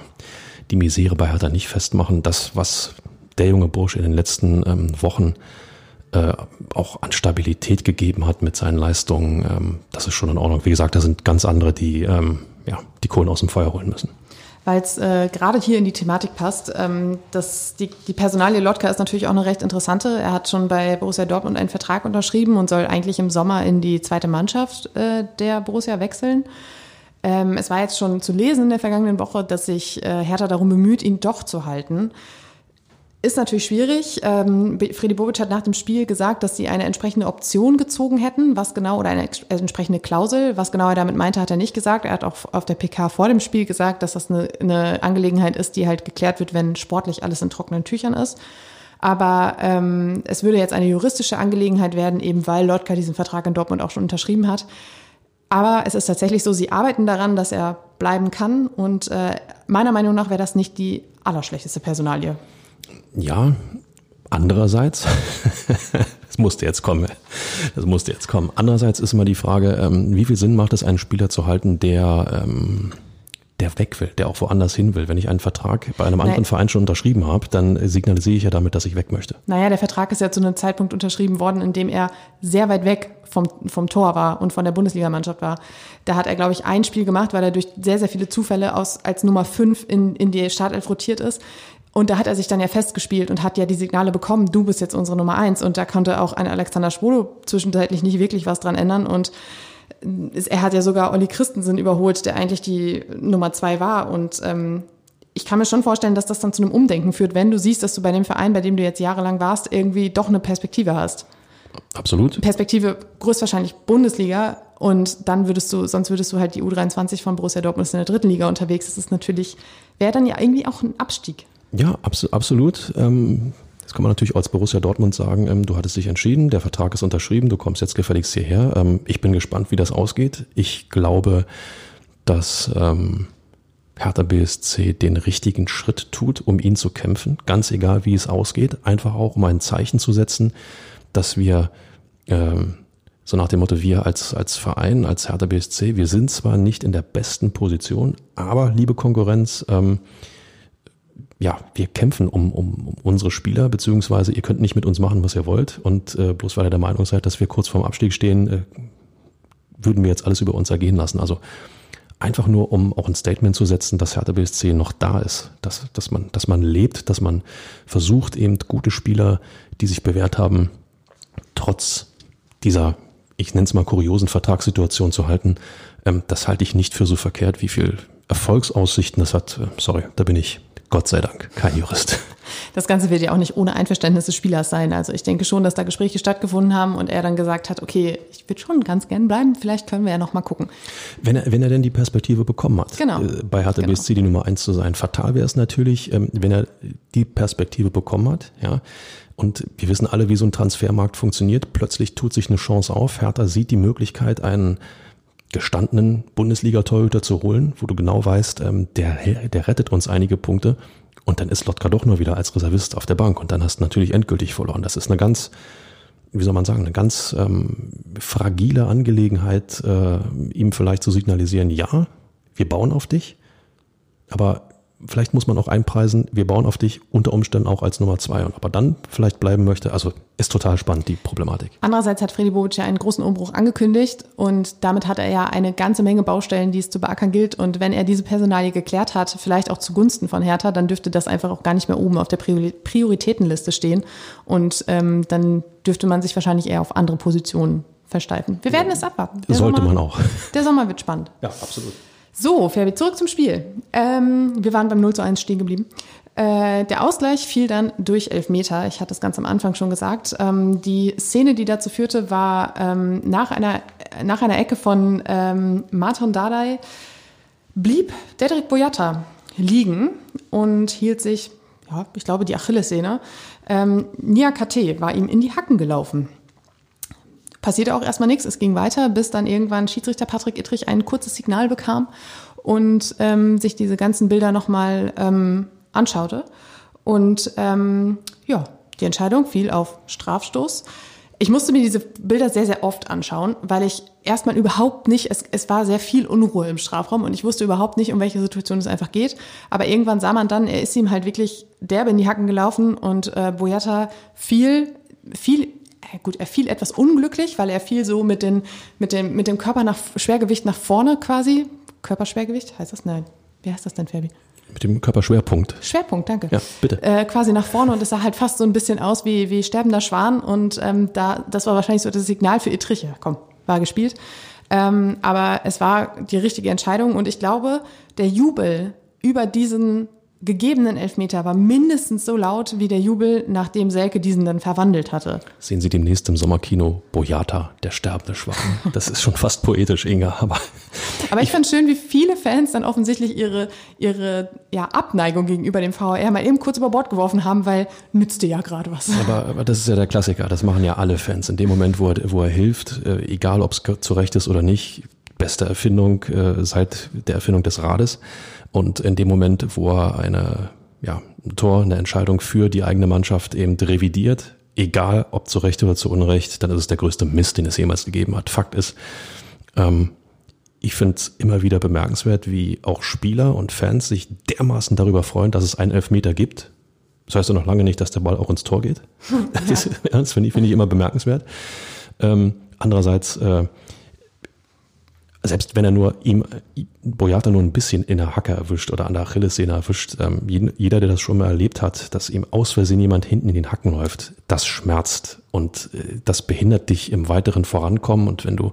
die Misere bei Hertha nicht festmachen. Das, was der junge Bursche in den letzten ähm, Wochen äh, auch an Stabilität gegeben hat mit seinen Leistungen, ähm, das ist schon in Ordnung. Wie gesagt, da sind ganz andere, die ähm, ja die Kohlen aus dem Feuer holen müssen weil es äh, gerade hier in die Thematik passt. Ähm, das, die, die Personalie Lotka ist natürlich auch eine recht interessante. Er hat schon bei Borussia Dortmund einen Vertrag unterschrieben und soll eigentlich im Sommer in die zweite Mannschaft äh, der Borussia wechseln. Ähm, es war jetzt schon zu lesen in der vergangenen Woche, dass sich äh, Hertha darum bemüht, ihn doch zu halten. Ist natürlich schwierig. Ähm, Freddy Bobic hat nach dem Spiel gesagt, dass sie eine entsprechende Option gezogen hätten, was genau, oder eine entsprechende Klausel, was genau er damit meinte, hat er nicht gesagt. Er hat auch auf der PK vor dem Spiel gesagt, dass das eine, eine Angelegenheit ist, die halt geklärt wird, wenn sportlich alles in trockenen Tüchern ist. Aber ähm, es würde jetzt eine juristische Angelegenheit werden, eben weil Lotka diesen Vertrag in Dortmund auch schon unterschrieben hat. Aber es ist tatsächlich so, sie arbeiten daran, dass er bleiben kann. Und äh, meiner Meinung nach wäre das nicht die allerschlechteste Personalie. Ja, andererseits, das musste jetzt kommen, das musste jetzt kommen. Andererseits ist immer die Frage, ähm, wie viel Sinn macht es, einen Spieler zu halten, der, ähm, der weg will, der auch woanders hin will. Wenn ich einen Vertrag bei einem anderen Nein. Verein schon unterschrieben habe, dann signalisiere ich ja damit, dass ich weg möchte. Naja, der Vertrag ist ja zu einem Zeitpunkt unterschrieben worden, in dem er sehr weit weg vom, vom Tor war und von der Bundesligamannschaft war. Da hat er, glaube ich, ein Spiel gemacht, weil er durch sehr, sehr viele Zufälle aus, als Nummer fünf in, in die Startelf rotiert ist. Und da hat er sich dann ja festgespielt und hat ja die Signale bekommen, du bist jetzt unsere Nummer eins. Und da konnte auch ein Alexander Schwolo zwischenzeitlich nicht wirklich was dran ändern. Und er hat ja sogar Olli Christensen überholt, der eigentlich die Nummer zwei war. Und ähm, ich kann mir schon vorstellen, dass das dann zu einem Umdenken führt, wenn du siehst, dass du bei dem Verein, bei dem du jetzt jahrelang warst, irgendwie doch eine Perspektive hast. Absolut. Perspektive größtabwahrscheinlich Bundesliga und dann würdest du, sonst würdest du halt die U23 von Borussia Dortmund in der dritten Liga unterwegs. Das ist natürlich, wäre dann ja irgendwie auch ein Abstieg. Ja, abs absolut. Ähm, das kann man natürlich als Borussia Dortmund sagen, ähm, du hattest dich entschieden, der Vertrag ist unterschrieben, du kommst jetzt gefälligst hierher. Ähm, ich bin gespannt, wie das ausgeht. Ich glaube, dass ähm, Hertha BSC den richtigen Schritt tut, um ihn zu kämpfen, ganz egal wie es ausgeht, einfach auch um ein Zeichen zu setzen, dass wir ähm, so nach dem Motto, wir als, als Verein, als Hertha BSC, wir sind zwar nicht in der besten Position, aber liebe Konkurrenz, ähm, ja, wir kämpfen um, um, um unsere Spieler, beziehungsweise ihr könnt nicht mit uns machen, was ihr wollt. Und äh, bloß weil ihr der Meinung seid, dass wir kurz vorm Abstieg stehen, äh, würden wir jetzt alles über uns ergehen lassen. Also einfach nur, um auch ein Statement zu setzen, dass Hertha BSC noch da ist, dass, dass, man, dass man lebt, dass man versucht, eben gute Spieler, die sich bewährt haben, trotz dieser, ich nenne es mal kuriosen Vertragssituation zu halten. Ähm, das halte ich nicht für so verkehrt, wie viel Erfolgsaussichten das hat. Äh, sorry, da bin ich Gott sei Dank kein Jurist. Das Ganze wird ja auch nicht ohne Einverständnis des Spielers sein. Also ich denke schon, dass da Gespräche stattgefunden haben und er dann gesagt hat, okay, ich würde schon ganz gern bleiben, vielleicht können wir ja noch mal gucken. Wenn er, wenn er denn die Perspektive bekommen hat, genau. Äh, bei Hertha genau. BSC die Nummer eins zu sein. Fatal wäre es natürlich, ähm, wenn er die Perspektive bekommen hat, ja. Und wir wissen alle, wie so ein Transfermarkt funktioniert. Plötzlich tut sich eine Chance auf. Hertha sieht die Möglichkeit, einen gestandenen Bundesliga-Torhüter zu holen, wo du genau weißt, ähm, der, der rettet uns einige Punkte. Und dann ist Lotka doch nur wieder als Reservist auf der Bank und dann hast du natürlich endgültig verloren. Das ist eine ganz, wie soll man sagen, eine ganz ähm, fragile Angelegenheit, äh, ihm vielleicht zu signalisieren, ja, wir bauen auf dich, aber vielleicht muss man auch einpreisen, wir bauen auf dich unter Umständen auch als Nummer zwei und aber dann vielleicht bleiben möchte. Also ist total spannend, die Problematik. Andererseits hat Freddy Bobic ja einen großen Umbruch angekündigt und damit hat er ja eine ganze Menge Baustellen, die es zu beackern gilt. Und wenn er diese Personalie geklärt hat, vielleicht auch zugunsten von Hertha, dann dürfte das einfach auch gar nicht mehr oben auf der Prioritätenliste stehen. Und ähm, dann dürfte man sich wahrscheinlich eher auf andere Positionen versteifen. Wir werden es abwarten. Der Sollte Sommer, man auch. Der Sommer wird spannend. Ja, absolut. So, Fabi, zurück zum Spiel. Ähm, wir waren beim 0 zu 1 stehen geblieben. Äh, der Ausgleich fiel dann durch Elfmeter. Ich hatte es ganz am Anfang schon gesagt. Ähm, die Szene, die dazu führte, war ähm, nach, einer, nach einer Ecke von ähm, Martin Dardai blieb Dedrick Boyata liegen und hielt sich, ja, ich glaube, die Achillessehne. Ähm, Nia KT war ihm in die Hacken gelaufen passierte auch erstmal nichts. Es ging weiter, bis dann irgendwann Schiedsrichter Patrick Ittrich ein kurzes Signal bekam und ähm, sich diese ganzen Bilder nochmal ähm, anschaute. Und ähm, ja, die Entscheidung fiel auf Strafstoß. Ich musste mir diese Bilder sehr, sehr oft anschauen, weil ich erstmal überhaupt nicht, es, es war sehr viel Unruhe im Strafraum und ich wusste überhaupt nicht, um welche Situation es einfach geht. Aber irgendwann sah man dann, er ist ihm halt wirklich derbe in die Hacken gelaufen und äh, Boyata fiel, fiel gut, er fiel etwas unglücklich, weil er fiel so mit, den, mit, dem, mit dem Körper nach Schwergewicht nach vorne quasi. Körperschwergewicht heißt das? Nein. Wie heißt das denn, Fabi? Mit dem Körperschwerpunkt. Schwerpunkt, danke. Ja, bitte. Äh, quasi nach vorne und es sah halt fast so ein bisschen aus wie, wie sterbender Schwan und ähm, da, das war wahrscheinlich so das Signal für Itriche. Komm, war gespielt. Ähm, aber es war die richtige Entscheidung und ich glaube, der Jubel über diesen gegebenen Elfmeter war mindestens so laut wie der Jubel, nachdem Selke diesen dann verwandelt hatte. Sehen Sie demnächst im Sommerkino Boyata, der sterbende Schwan. Das ist schon fast poetisch, Inga. Aber, aber ich fand schön, wie viele Fans dann offensichtlich ihre, ihre ja, Abneigung gegenüber dem VR mal eben kurz über Bord geworfen haben, weil nützte ja gerade was. Aber, aber das ist ja der Klassiker. Das machen ja alle Fans. In dem Moment, wo er, wo er hilft, äh, egal ob es zurecht ist oder nicht, beste Erfindung äh, seit der Erfindung des Rades. Und in dem Moment, wo er eine, ja, ein Tor, eine Entscheidung für die eigene Mannschaft eben revidiert, egal ob zu Recht oder zu Unrecht, dann ist es der größte Mist, den es jemals gegeben hat. Fakt ist, ähm, ich finde es immer wieder bemerkenswert, wie auch Spieler und Fans sich dermaßen darüber freuen, dass es einen Elfmeter gibt. Das heißt ja noch lange nicht, dass der Ball auch ins Tor geht. Das, ist, das finde ich, find ich immer bemerkenswert. Ähm, andererseits, äh, selbst wenn er nur ihm, Boyata nur ein bisschen in der Hacke erwischt oder an der Achillessehne erwischt, ähm, jeder, der das schon mal erlebt hat, dass ihm aus Versehen jemand hinten in den Hacken läuft, das schmerzt und äh, das behindert dich im weiteren Vorankommen und wenn du,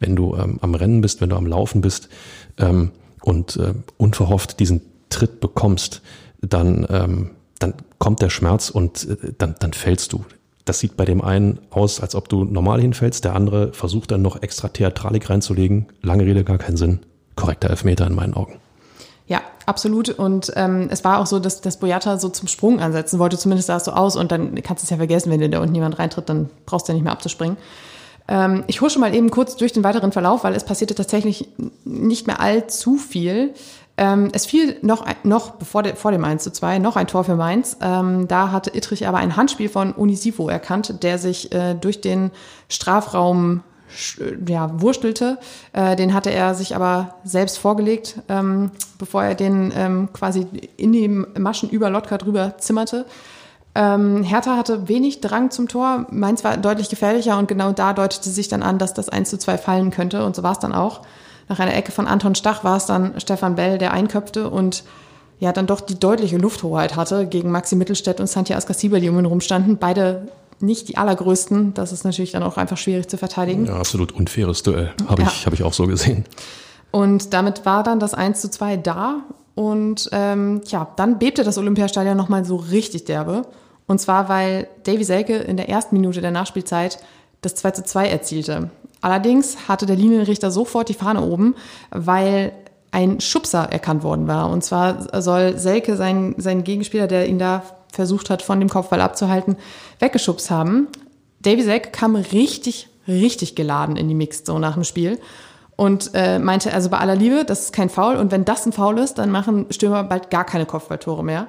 wenn du ähm, am Rennen bist, wenn du am Laufen bist ähm, und äh, unverhofft diesen Tritt bekommst, dann, ähm, dann kommt der Schmerz und äh, dann, dann fällst du. Das sieht bei dem einen aus, als ob du normal hinfällst, der andere versucht dann noch extra Theatralik reinzulegen. Lange Rede, gar keinen Sinn. Korrekter Elfmeter in meinen Augen. Ja, absolut. Und ähm, es war auch so, dass, dass Boyata so zum Sprung ansetzen wollte. Zumindest sah es so aus. Und dann kannst du es ja vergessen, wenn dir da unten jemand reintritt, dann brauchst du ja nicht mehr abzuspringen. Ähm, ich husche mal eben kurz durch den weiteren Verlauf, weil es passierte tatsächlich nicht mehr allzu viel. Ähm, es fiel noch, noch bevor de, vor dem 1 zu 2 noch ein Tor für Mainz. Ähm, da hatte Ittrich aber ein Handspiel von Unisivo erkannt, der sich äh, durch den Strafraum ja, wurstelte. Äh, den hatte er sich aber selbst vorgelegt, ähm, bevor er den ähm, quasi in die Maschen über Lotka drüber zimmerte. Ähm, Hertha hatte wenig Drang zum Tor. Mainz war deutlich gefährlicher und genau da deutete sich dann an, dass das 1 zu 2 fallen könnte und so war es dann auch. Nach einer Ecke von Anton Stach war es dann Stefan Bell, der einköpfte und ja dann doch die deutliche Lufthoheit hatte gegen Maxi Mittelstädt und Santiago Ascasiba, die um ihn rumstanden. Beide nicht die allergrößten. Das ist natürlich dann auch einfach schwierig zu verteidigen. Ja, absolut unfaires Duell. Habe ja. ich, hab ich auch so gesehen. Und damit war dann das 1 zu 2 da. Und ähm, ja, dann bebte das Olympiastadion nochmal so richtig derbe. Und zwar, weil Davy Selke in der ersten Minute der Nachspielzeit das 2 zu 2 erzielte. Allerdings hatte der Linienrichter sofort die Fahne oben, weil ein Schubser erkannt worden war. Und zwar soll Selke seinen, seinen Gegenspieler, der ihn da versucht hat, von dem Kopfball abzuhalten, weggeschubst haben. Davy Selke kam richtig, richtig geladen in die Mixzone nach dem Spiel und äh, meinte also bei aller Liebe, das ist kein Foul und wenn das ein Foul ist, dann machen Stürmer bald gar keine Kopfballtore mehr.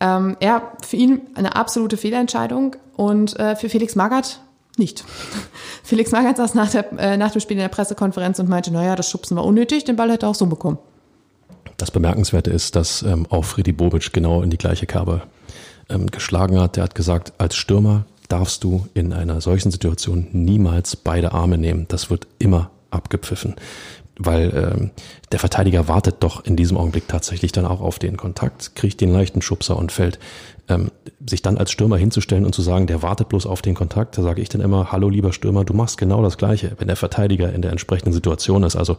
Ähm, er, für ihn eine absolute Fehlentscheidung und äh, für Felix Magath nicht. Felix Magath saß nach, der, äh, nach dem Spiel in der Pressekonferenz und meinte, naja, das Schubsen war unnötig, den Ball hätte er auch so bekommen. Das Bemerkenswerte ist, dass ähm, auch Friedi Bobic genau in die gleiche Kerbe ähm, geschlagen hat. Der hat gesagt, als Stürmer darfst du in einer solchen Situation niemals beide Arme nehmen. Das wird immer abgepfiffen weil ähm, der Verteidiger wartet doch in diesem Augenblick tatsächlich dann auch auf den Kontakt, kriegt den leichten Schubser und fällt. Ähm, sich dann als Stürmer hinzustellen und zu sagen, der wartet bloß auf den Kontakt, da sage ich dann immer, hallo lieber Stürmer, du machst genau das Gleiche, wenn der Verteidiger in der entsprechenden Situation ist. Also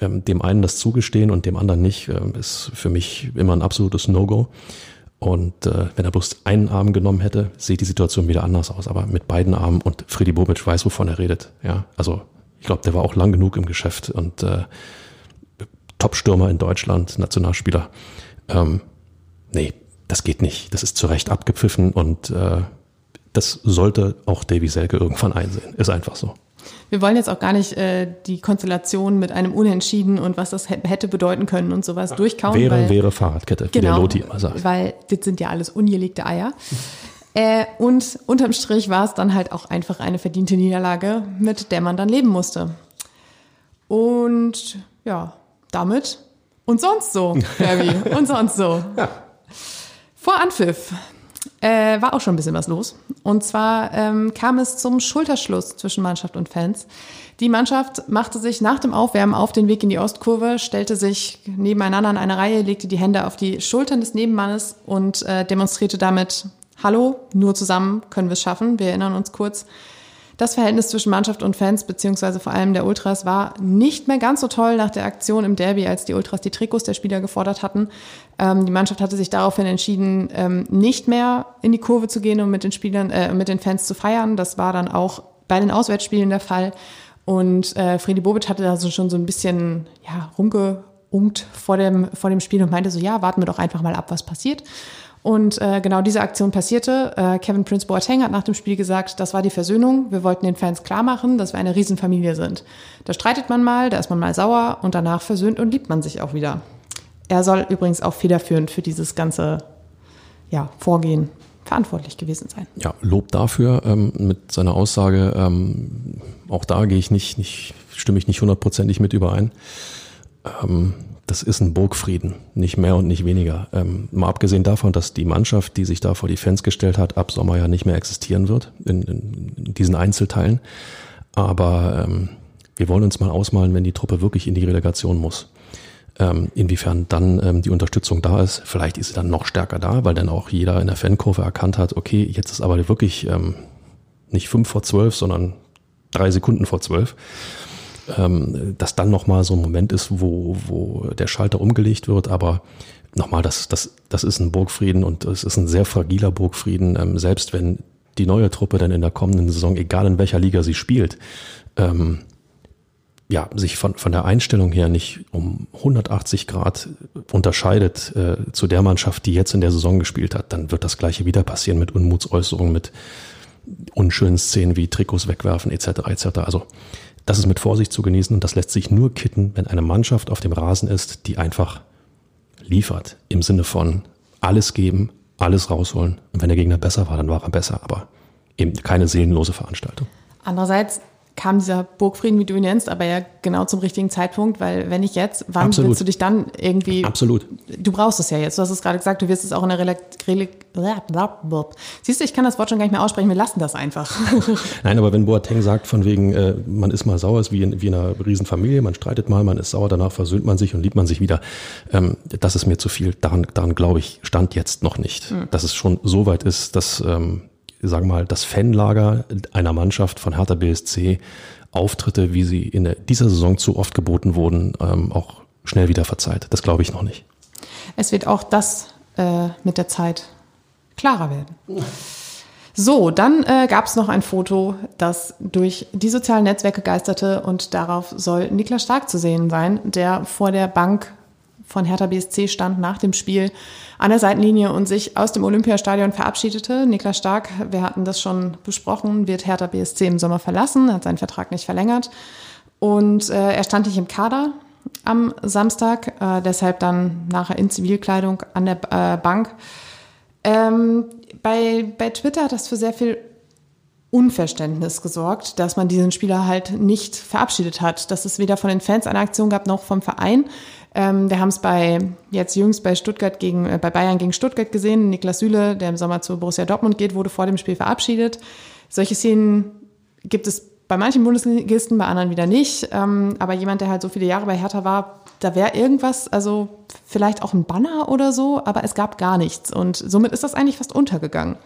ähm, dem einen das zugestehen und dem anderen nicht, ähm, ist für mich immer ein absolutes No-Go. Und äh, wenn er bloß einen Arm genommen hätte, sieht die Situation wieder anders aus. Aber mit beiden Armen und Freddy Bobic weiß, wovon er redet. Ja, also ich glaube, der war auch lang genug im Geschäft und äh, Top-Stürmer in Deutschland, Nationalspieler. Ähm, nee, das geht nicht. Das ist zu Recht abgepfiffen und äh, das sollte auch Davy Selke irgendwann einsehen. Ist einfach so. Wir wollen jetzt auch gar nicht äh, die Konstellation mit einem Unentschieden und was das hätte bedeuten können und sowas durchkauen. Wäre, weil, wäre Fahrradkette, wie genau, der Loti immer sagt. Weil das sind ja alles ungelegte Eier. Äh, und unterm Strich war es dann halt auch einfach eine verdiente Niederlage, mit der man dann leben musste. Und ja, damit und sonst so, Herbie, und sonst so. Ja. Vor Anpfiff äh, war auch schon ein bisschen was los. Und zwar ähm, kam es zum Schulterschluss zwischen Mannschaft und Fans. Die Mannschaft machte sich nach dem Aufwärmen auf den Weg in die Ostkurve, stellte sich nebeneinander in eine Reihe, legte die Hände auf die Schultern des Nebenmannes und äh, demonstrierte damit Hallo, nur zusammen können wir es schaffen. Wir erinnern uns kurz. Das Verhältnis zwischen Mannschaft und Fans, beziehungsweise vor allem der Ultras, war nicht mehr ganz so toll nach der Aktion im Derby, als die Ultras die Trikots der Spieler gefordert hatten. Ähm, die Mannschaft hatte sich daraufhin entschieden, ähm, nicht mehr in die Kurve zu gehen und mit den Spielern, äh, mit den Fans zu feiern. Das war dann auch bei den Auswärtsspielen der Fall. Und äh, Freddy Bobic hatte da so schon so ein bisschen ja, rumgeungt vor dem, vor dem Spiel und meinte so, ja, warten wir doch einfach mal ab, was passiert. Und äh, genau diese Aktion passierte. Äh, Kevin Prince Boateng hat nach dem Spiel gesagt, das war die Versöhnung. Wir wollten den Fans klar machen, dass wir eine Riesenfamilie sind. Da streitet man mal, da ist man mal sauer und danach versöhnt und liebt man sich auch wieder. Er soll übrigens auch federführend für dieses ganze ja, Vorgehen verantwortlich gewesen sein. Ja, Lob dafür ähm, mit seiner Aussage. Ähm, auch da gehe ich nicht, nicht, stimme ich nicht hundertprozentig mit überein. Ähm, das ist ein Burgfrieden, nicht mehr und nicht weniger. Ähm, mal abgesehen davon, dass die Mannschaft, die sich da vor die Fans gestellt hat, ab Sommer ja nicht mehr existieren wird in, in, diesen Einzelteilen. Aber ähm, wir wollen uns mal ausmalen, wenn die Truppe wirklich in die Relegation muss. Ähm, inwiefern dann ähm, die Unterstützung da ist. Vielleicht ist sie dann noch stärker da, weil dann auch jeder in der Fankurve erkannt hat, okay, jetzt ist aber wirklich ähm, nicht fünf vor zwölf, sondern drei Sekunden vor zwölf. Ähm, dass dann nochmal so ein Moment ist, wo, wo der Schalter umgelegt wird, aber nochmal, das, das, das ist ein Burgfrieden und es ist ein sehr fragiler Burgfrieden, ähm, selbst wenn die neue Truppe dann in der kommenden Saison, egal in welcher Liga sie spielt, ähm, ja, sich von, von der Einstellung her nicht um 180 Grad unterscheidet äh, zu der Mannschaft, die jetzt in der Saison gespielt hat, dann wird das gleiche wieder passieren mit Unmutsäußerungen, mit unschönen Szenen wie Trikots wegwerfen etc. etc. Also das ist mit Vorsicht zu genießen und das lässt sich nur kitten, wenn eine Mannschaft auf dem Rasen ist, die einfach liefert im Sinne von alles geben, alles rausholen. Und wenn der Gegner besser war, dann war er besser, aber eben keine seelenlose Veranstaltung. Andererseits kam dieser Burgfrieden, wie du ihn nennst, aber ja genau zum richtigen Zeitpunkt, weil wenn nicht jetzt, wann Absolut. willst du dich dann irgendwie... Absolut. Du brauchst es ja jetzt. Du hast es gerade gesagt, du wirst es auch in der Rele Siehst du, ich kann das Wort schon gar nicht mehr aussprechen, wir lassen das einfach. Nein, aber wenn Boateng sagt von wegen, äh, man ist mal sauer, ist wie in, wie in einer Riesenfamilie, man streitet mal, man ist sauer, danach versöhnt man sich und liebt man sich wieder, ähm, das ist mir zu viel. Daran, daran glaube ich, stand jetzt noch nicht. Mhm. Dass es schon so weit ist, dass... Ähm, sagen wir mal, das Fanlager einer Mannschaft von Hertha BSC Auftritte, wie sie in dieser Saison zu oft geboten wurden, ähm, auch schnell wieder verzeiht. Das glaube ich noch nicht. Es wird auch das äh, mit der Zeit klarer werden. So, dann äh, gab es noch ein Foto, das durch die sozialen Netzwerke geisterte und darauf soll Niklas Stark zu sehen sein, der vor der Bank von Hertha BSC stand nach dem Spiel an der Seitenlinie und sich aus dem Olympiastadion verabschiedete. Niklas Stark, wir hatten das schon besprochen, wird Hertha BSC im Sommer verlassen, hat seinen Vertrag nicht verlängert. Und äh, er stand nicht im Kader am Samstag, äh, deshalb dann nachher in Zivilkleidung an der äh, Bank. Ähm, bei, bei Twitter hat das für sehr viel Unverständnis gesorgt, dass man diesen Spieler halt nicht verabschiedet hat. Dass es weder von den Fans eine Aktion gab noch vom Verein. Ähm, wir haben es bei jetzt jüngst bei Stuttgart gegen äh, bei Bayern gegen Stuttgart gesehen. Niklas Süle, der im Sommer zu Borussia Dortmund geht, wurde vor dem Spiel verabschiedet. Solche Szenen gibt es bei manchen Bundesligisten, bei anderen wieder nicht. Ähm, aber jemand, der halt so viele Jahre bei Hertha war, da wäre irgendwas, also vielleicht auch ein Banner oder so, aber es gab gar nichts. Und somit ist das eigentlich fast untergegangen.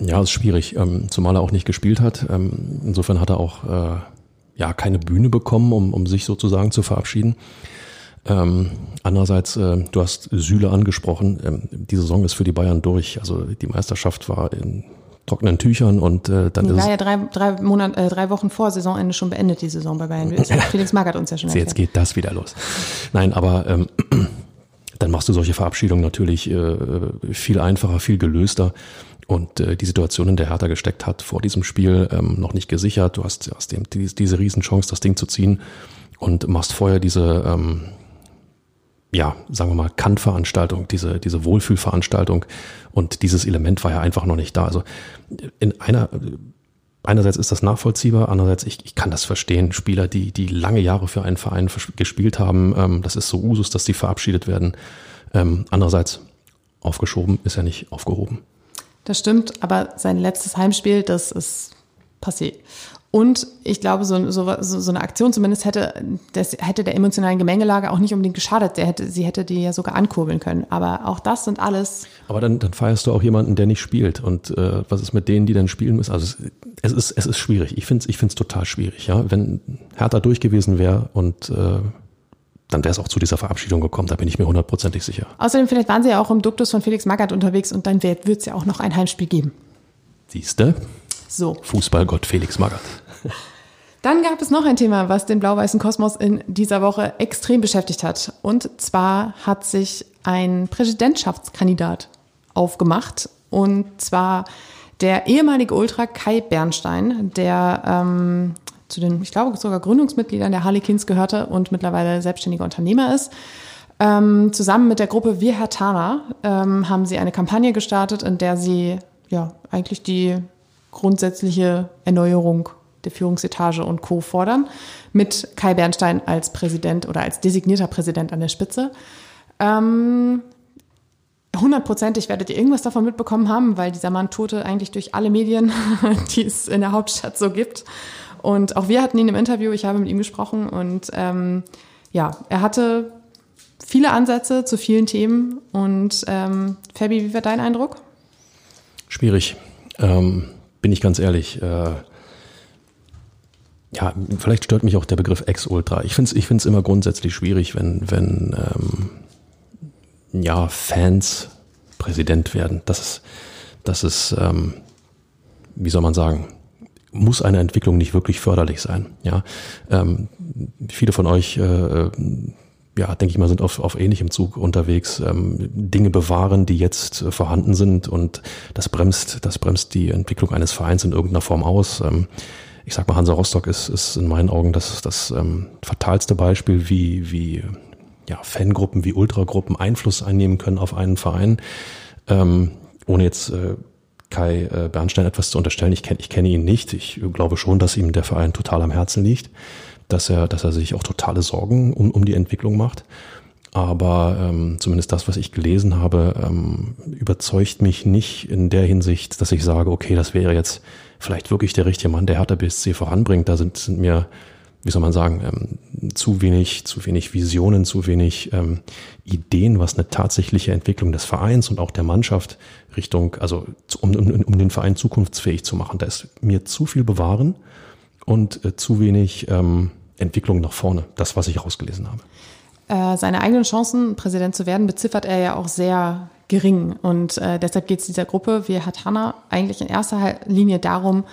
Ja, ist schwierig, ähm, zumal er auch nicht gespielt hat. Ähm, insofern hat er auch äh, ja keine Bühne bekommen, um, um sich sozusagen zu verabschieden. Ähm, andererseits, äh, du hast Süle angesprochen. Ähm, die Saison ist für die Bayern durch. Also die Meisterschaft war in trockenen Tüchern und äh, dann die war ja drei, drei, Monate, äh, drei Wochen vor Saisonende schon beendet, die Saison bei Bayern. Felix Magath uns ja schon erklärt. Jetzt geht das wieder los. Nein, aber ähm, dann machst du solche Verabschiedungen natürlich äh, viel einfacher, viel gelöster und äh, die Situation, in der Hertha gesteckt hat, vor diesem Spiel ähm, noch nicht gesichert. Du hast, hast dem, die, diese Riesenchance, das Ding zu ziehen und machst vorher diese, ähm, ja, sagen wir mal, Kant-Veranstaltung, diese, diese Wohlfühlveranstaltung und dieses Element war ja einfach noch nicht da. Also in einer, einerseits ist das nachvollziehbar, andererseits ich, ich kann das verstehen. Spieler, die, die lange Jahre für einen Verein gespielt haben, ähm, das ist so Usus, dass sie verabschiedet werden. Ähm, andererseits aufgeschoben ist ja nicht aufgehoben. Das stimmt, aber sein letztes Heimspiel, das ist passé. Und ich glaube, so, so, so eine Aktion zumindest hätte, das hätte der emotionalen Gemengelage auch nicht unbedingt geschadet. Der hätte, sie hätte die ja sogar ankurbeln können. Aber auch das sind alles. Aber dann, dann feierst du auch jemanden, der nicht spielt. Und äh, was ist mit denen, die dann spielen müssen? Also es, es ist, es ist schwierig. Ich finde es ich find's total schwierig. Ja? Wenn Hertha durch gewesen wäre und äh, dann wäre es auch zu dieser Verabschiedung gekommen, da bin ich mir hundertprozentig sicher. Außerdem, vielleicht waren sie ja auch im Duktus von Felix Magath unterwegs und dann wird es ja auch noch ein Heimspiel geben. Siehste? So. Fußballgott Felix Magath. Dann gab es noch ein Thema, was den blau-weißen Kosmos in dieser Woche extrem beschäftigt hat. Und zwar hat sich ein Präsidentschaftskandidat aufgemacht. Und zwar der ehemalige Ultra Kai Bernstein, der ähm, zu den, ich glaube, sogar Gründungsmitgliedern der Harlequins gehörte und mittlerweile selbstständiger Unternehmer ist. Ähm, zusammen mit der Gruppe Wir Hertana ähm, haben sie eine Kampagne gestartet, in der sie ja eigentlich die grundsätzliche Erneuerung der Führungsetage und Co. fordern, mit Kai Bernstein als Präsident oder als designierter Präsident an der Spitze. Ähm, hundertprozentig werdet ihr irgendwas davon mitbekommen haben, weil dieser Mann tourte eigentlich durch alle Medien, die es in der Hauptstadt so gibt. Und auch wir hatten ihn im Interview, ich habe mit ihm gesprochen und ähm, ja, er hatte viele Ansätze zu vielen Themen. Und ähm, Fabi, wie war dein Eindruck? Schwierig, ähm, bin ich ganz ehrlich. Äh, ja, vielleicht stört mich auch der Begriff Ex-Ultra. Ich finde es ich immer grundsätzlich schwierig, wenn, wenn ähm, ja, Fans Präsident werden. Das ist, das ist ähm, wie soll man sagen, muss eine Entwicklung nicht wirklich förderlich sein. Ja, ähm, viele von euch, äh, ja, denke ich mal, sind auf, auf ähnlichem Zug unterwegs. Ähm, Dinge bewahren, die jetzt äh, vorhanden sind und das bremst, das bremst die Entwicklung eines Vereins in irgendeiner Form aus. Ähm, ich sag mal, Hansa Rostock ist, ist in meinen Augen das, das ähm, fatalste Beispiel, wie, wie ja, Fangruppen, wie Ultragruppen Einfluss einnehmen können auf einen Verein. Ähm, ohne jetzt äh, Kai äh, Bernstein etwas zu unterstellen. Ich kenne ich kenne ihn nicht. Ich glaube schon, dass ihm der Verein total am Herzen liegt, dass er, dass er sich auch totale Sorgen um, um die Entwicklung macht. Aber ähm, zumindest das, was ich gelesen habe, ähm, überzeugt mich nicht in der Hinsicht, dass ich sage, okay, das wäre jetzt vielleicht wirklich der richtige Mann, der Hertha BSC voranbringt. Da sind, sind mir wie soll man sagen, ähm, zu wenig, zu wenig Visionen, zu wenig ähm, Ideen, was eine tatsächliche Entwicklung des Vereins und auch der Mannschaft Richtung, also um, um, um den Verein zukunftsfähig zu machen. Da ist mir zu viel bewahren und äh, zu wenig ähm, Entwicklung nach vorne. Das, was ich rausgelesen habe. Äh, seine eigenen Chancen, Präsident zu werden, beziffert er ja auch sehr gering. Und äh, deshalb geht es dieser Gruppe, wie hat Hanna, eigentlich in erster Linie darum,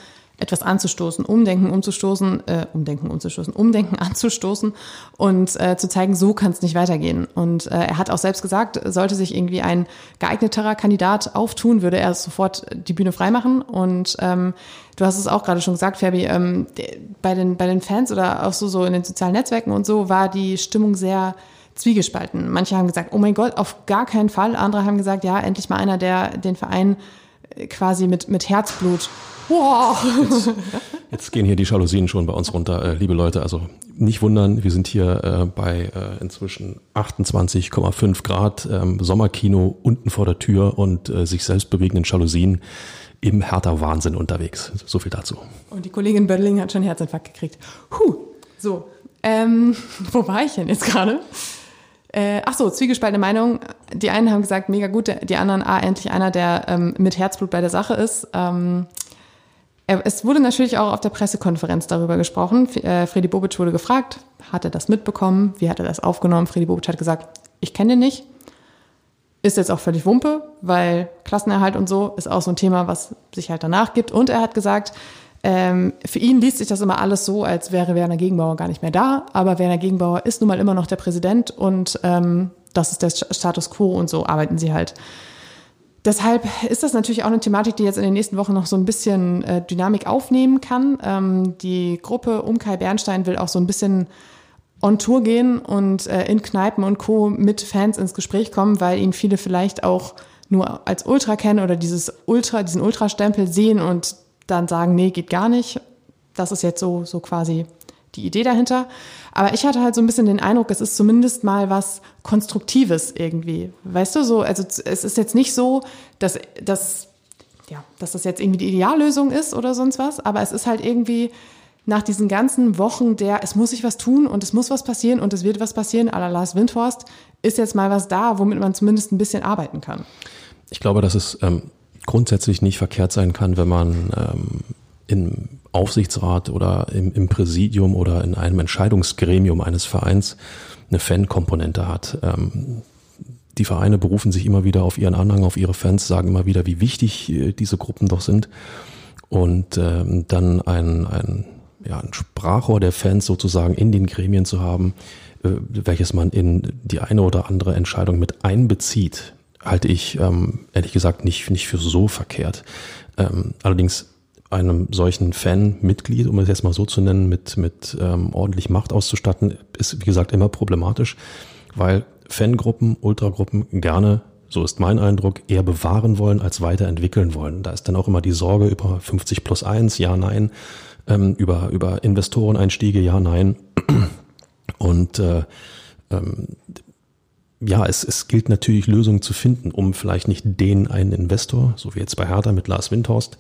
etwas anzustoßen, Umdenken umzustoßen, äh, Umdenken umzustoßen, Umdenken anzustoßen und äh, zu zeigen, so kann es nicht weitergehen. Und äh, er hat auch selbst gesagt, sollte sich irgendwie ein geeigneterer Kandidat auftun, würde er sofort die Bühne freimachen. Und ähm, du hast es auch gerade schon gesagt, Fabi, ähm, bei, den, bei den Fans oder auch so, so in den sozialen Netzwerken und so war die Stimmung sehr zwiegespalten. Manche haben gesagt, oh mein Gott, auf gar keinen Fall. Andere haben gesagt, ja, endlich mal einer, der den Verein quasi mit, mit Herzblut Wow. Jetzt, jetzt, gehen hier die Jalousien schon bei uns runter, äh, liebe Leute. Also nicht wundern, wir sind hier äh, bei äh, inzwischen 28,5 Grad ähm, Sommerkino unten vor der Tür und äh, sich selbst bewegenden Jalousien im härter Wahnsinn unterwegs. So viel dazu. Und die Kollegin Böttling hat schon einen Herzinfarkt gekriegt. Huh. So, ähm, wo war ich denn jetzt gerade? Äh, ach so, zwiegespaltene Meinung. Die einen haben gesagt, mega gut, die anderen, ah, endlich einer, der ähm, mit Herzblut bei der Sache ist. Ähm, es wurde natürlich auch auf der Pressekonferenz darüber gesprochen. Äh, Freddy Bobic wurde gefragt, hat er das mitbekommen? Wie hat er das aufgenommen? Freddy Bobic hat gesagt, ich kenne den nicht. Ist jetzt auch völlig Wumpe, weil Klassenerhalt und so ist auch so ein Thema, was sich halt danach gibt. Und er hat gesagt, ähm, für ihn liest sich das immer alles so, als wäre Werner Gegenbauer gar nicht mehr da. Aber Werner Gegenbauer ist nun mal immer noch der Präsident und ähm, das ist der Status quo und so arbeiten sie halt. Deshalb ist das natürlich auch eine Thematik, die jetzt in den nächsten Wochen noch so ein bisschen äh, Dynamik aufnehmen kann. Ähm, die Gruppe um Kai Bernstein will auch so ein bisschen on Tour gehen und äh, in Kneipen und Co. mit Fans ins Gespräch kommen, weil ihn viele vielleicht auch nur als Ultra kennen oder dieses Ultra, diesen Ultra-Stempel sehen und dann sagen, nee, geht gar nicht. Das ist jetzt so, so quasi die Idee dahinter. Aber ich hatte halt so ein bisschen den Eindruck, es ist zumindest mal was Konstruktives irgendwie. Weißt du, so, also es ist jetzt nicht so, dass, dass, ja, dass das jetzt irgendwie die Ideallösung ist oder sonst was, aber es ist halt irgendwie nach diesen ganzen Wochen der, es muss sich was tun und es muss was passieren und es wird was passieren, à la Lars Windhorst, ist jetzt mal was da, womit man zumindest ein bisschen arbeiten kann. Ich glaube, dass es ähm, grundsätzlich nicht verkehrt sein kann, wenn man ähm, im Aufsichtsrat oder im, im Präsidium oder in einem Entscheidungsgremium eines Vereins eine Fankomponente hat. Ähm, die Vereine berufen sich immer wieder auf ihren Anhang, auf ihre Fans, sagen immer wieder, wie wichtig äh, diese Gruppen doch sind. Und ähm, dann ein, ein, ja, ein Sprachrohr der Fans sozusagen in den Gremien zu haben, äh, welches man in die eine oder andere Entscheidung mit einbezieht, halte ich ähm, ehrlich gesagt nicht, nicht für so verkehrt. Ähm, allerdings einem solchen Fan-Mitglied, um es jetzt mal so zu nennen, mit, mit ähm, ordentlich Macht auszustatten, ist wie gesagt immer problematisch, weil Fangruppen, Ultragruppen gerne, so ist mein Eindruck, eher bewahren wollen als weiterentwickeln wollen. Da ist dann auch immer die Sorge über 50 plus 1, ja, nein, ähm, über, über Investoreneinstiege, ja, nein. Und äh, ähm, ja, es, es gilt natürlich Lösungen zu finden, um vielleicht nicht den einen Investor, so wie jetzt bei Hertha mit Lars Windhorst,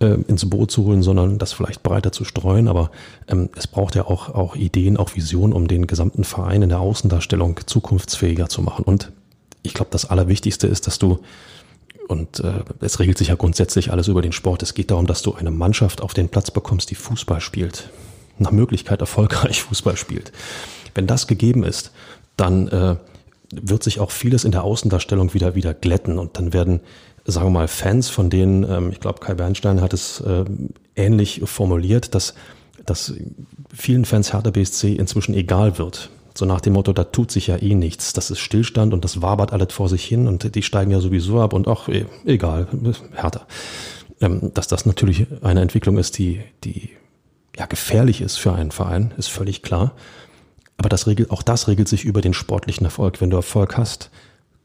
äh, ins Boot zu holen, sondern das vielleicht breiter zu streuen. Aber ähm, es braucht ja auch, auch Ideen, auch Visionen, um den gesamten Verein in der Außendarstellung zukunftsfähiger zu machen. Und ich glaube, das Allerwichtigste ist, dass du, und äh, es regelt sich ja grundsätzlich alles über den Sport, es geht darum, dass du eine Mannschaft auf den Platz bekommst, die Fußball spielt. nach Möglichkeit erfolgreich Fußball spielt. Wenn das gegeben ist, dann äh, wird sich auch vieles in der Außendarstellung wieder wieder glätten und dann werden sagen wir mal, Fans, von denen, ähm, ich glaube, Kai Bernstein hat es äh, ähnlich formuliert, dass, dass vielen Fans Hertha BSC inzwischen egal wird. So nach dem Motto, da tut sich ja eh nichts. Das ist Stillstand und das wabert alles vor sich hin und die steigen ja sowieso ab und auch eh, egal, Hertha. Ähm, dass das natürlich eine Entwicklung ist, die, die ja gefährlich ist für einen Verein, ist völlig klar. Aber das regelt, auch das regelt sich über den sportlichen Erfolg. Wenn du Erfolg hast,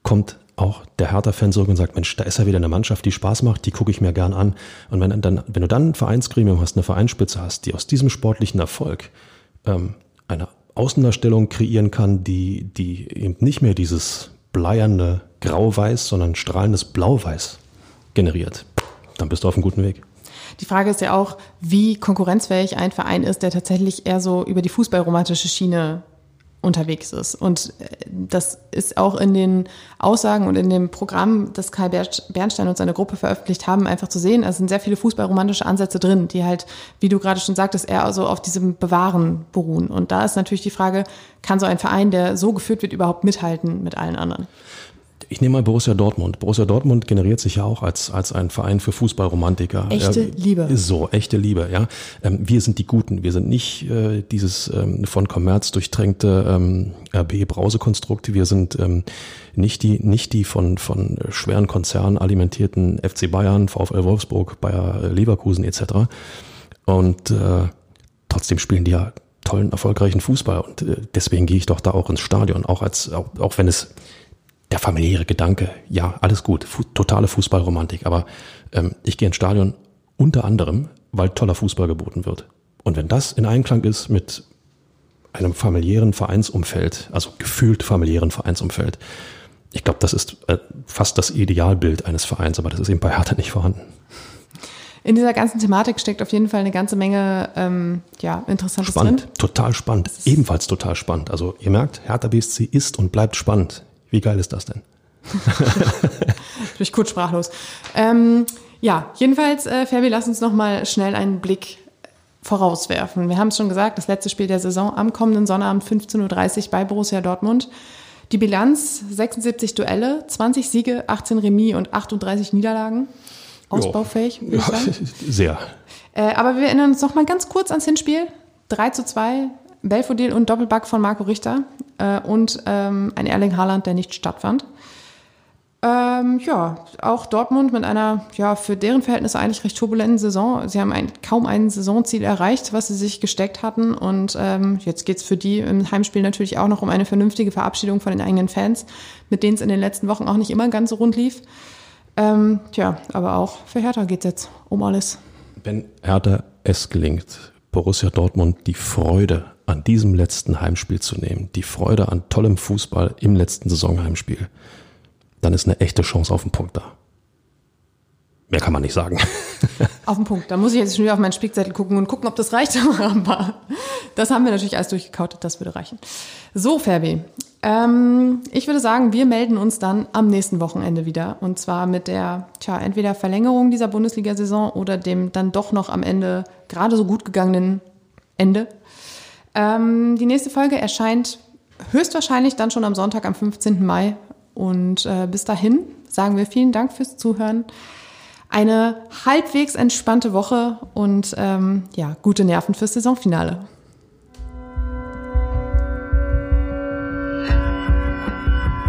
kommt auch der Hertha-Fan zurück und sagt, Mensch, da ist ja wieder eine Mannschaft, die Spaß macht, die gucke ich mir gern an. Und wenn, dann, wenn du dann ein Vereinsgremium hast, eine Vereinsspitze hast, die aus diesem sportlichen Erfolg ähm, eine Außendarstellung kreieren kann, die, die eben nicht mehr dieses bleierne Grau-Weiß, sondern strahlendes Blau-Weiß generiert, dann bist du auf einem guten Weg. Die Frage ist ja auch, wie konkurrenzfähig ein Verein ist, der tatsächlich eher so über die fußballromantische Schiene unterwegs ist. Und äh, das ist auch in den Aussagen und in dem Programm, das Kai Bernstein und seine Gruppe veröffentlicht haben, einfach zu sehen. Es sind sehr viele fußballromantische Ansätze drin, die halt, wie du gerade schon sagtest, eher also auf diesem Bewahren beruhen. Und da ist natürlich die Frage, kann so ein Verein, der so geführt wird, überhaupt mithalten mit allen anderen? Ich nehme mal Borussia Dortmund. Borussia Dortmund generiert sich ja auch als, als ein Verein für Fußballromantiker. Echte Liebe. So, echte Liebe, ja. Ähm, wir sind die Guten. Wir sind nicht äh, dieses ähm, von Kommerz durchtränkte ähm, RB-Brausekonstrukt. Wir sind ähm, nicht die, nicht die von, von schweren Konzernen alimentierten FC Bayern, VfL Wolfsburg, Bayer Leverkusen etc. Und äh, trotzdem spielen die ja tollen, erfolgreichen Fußball. Und äh, deswegen gehe ich doch da auch ins Stadion, auch als, auch, auch wenn es der familiäre Gedanke, ja, alles gut, fu totale Fußballromantik, aber ähm, ich gehe ins Stadion unter anderem, weil toller Fußball geboten wird. Und wenn das in Einklang ist mit einem familiären Vereinsumfeld, also gefühlt familiären Vereinsumfeld, ich glaube, das ist äh, fast das Idealbild eines Vereins, aber das ist eben bei Hertha nicht vorhanden. In dieser ganzen Thematik steckt auf jeden Fall eine ganze Menge ähm, ja, Interessantes spannend, drin. Total spannend, ebenfalls total spannend. Also ihr merkt, Hertha BSC ist und bleibt spannend. Wie geil ist das denn? Bin ich kurz sprachlos. Ähm, ja, jedenfalls, äh, Fabi, lass uns noch mal schnell einen Blick vorauswerfen. Wir haben es schon gesagt, das letzte Spiel der Saison am kommenden Sonnabend 15.30 Uhr bei Borussia Dortmund. Die Bilanz 76 Duelle, 20 Siege, 18 Remis und 38 Niederlagen. Ausbaufähig, würde ich sagen. Sehr. Äh, aber wir erinnern uns noch mal ganz kurz ans Hinspiel. 3 zu 2 Belfodil und Doppelback von Marco Richter äh, und ähm, ein Erling Haaland, der nicht stattfand. Ähm, ja, auch Dortmund mit einer, ja, für deren Verhältnisse eigentlich recht turbulenten Saison. Sie haben ein, kaum ein Saisonziel erreicht, was sie sich gesteckt hatten. Und ähm, jetzt geht's für die im Heimspiel natürlich auch noch um eine vernünftige Verabschiedung von den eigenen Fans, mit denen es in den letzten Wochen auch nicht immer ganz so rund lief. Ähm, tja, aber auch für Hertha geht's jetzt um alles. Wenn Hertha es gelingt, Borussia Dortmund die Freude an diesem letzten Heimspiel zu nehmen, die Freude an tollem Fußball im letzten Saisonheimspiel, dann ist eine echte Chance auf den Punkt da. Mehr kann man nicht sagen. Auf den Punkt. Da muss ich jetzt schon wieder auf meinen Spickzettel gucken und gucken, ob das reicht. Das haben wir natürlich alles durchgekaut. Das würde reichen. So, Ferbi. Ähm, ich würde sagen, wir melden uns dann am nächsten Wochenende wieder. Und zwar mit der, tja, entweder Verlängerung dieser Bundesliga-Saison oder dem dann doch noch am Ende gerade so gut gegangenen Ende. Ähm, die nächste Folge erscheint höchstwahrscheinlich dann schon am Sonntag, am 15. Mai. Und äh, bis dahin sagen wir vielen Dank fürs Zuhören. Eine halbwegs entspannte Woche und ähm, ja, gute Nerven fürs Saisonfinale.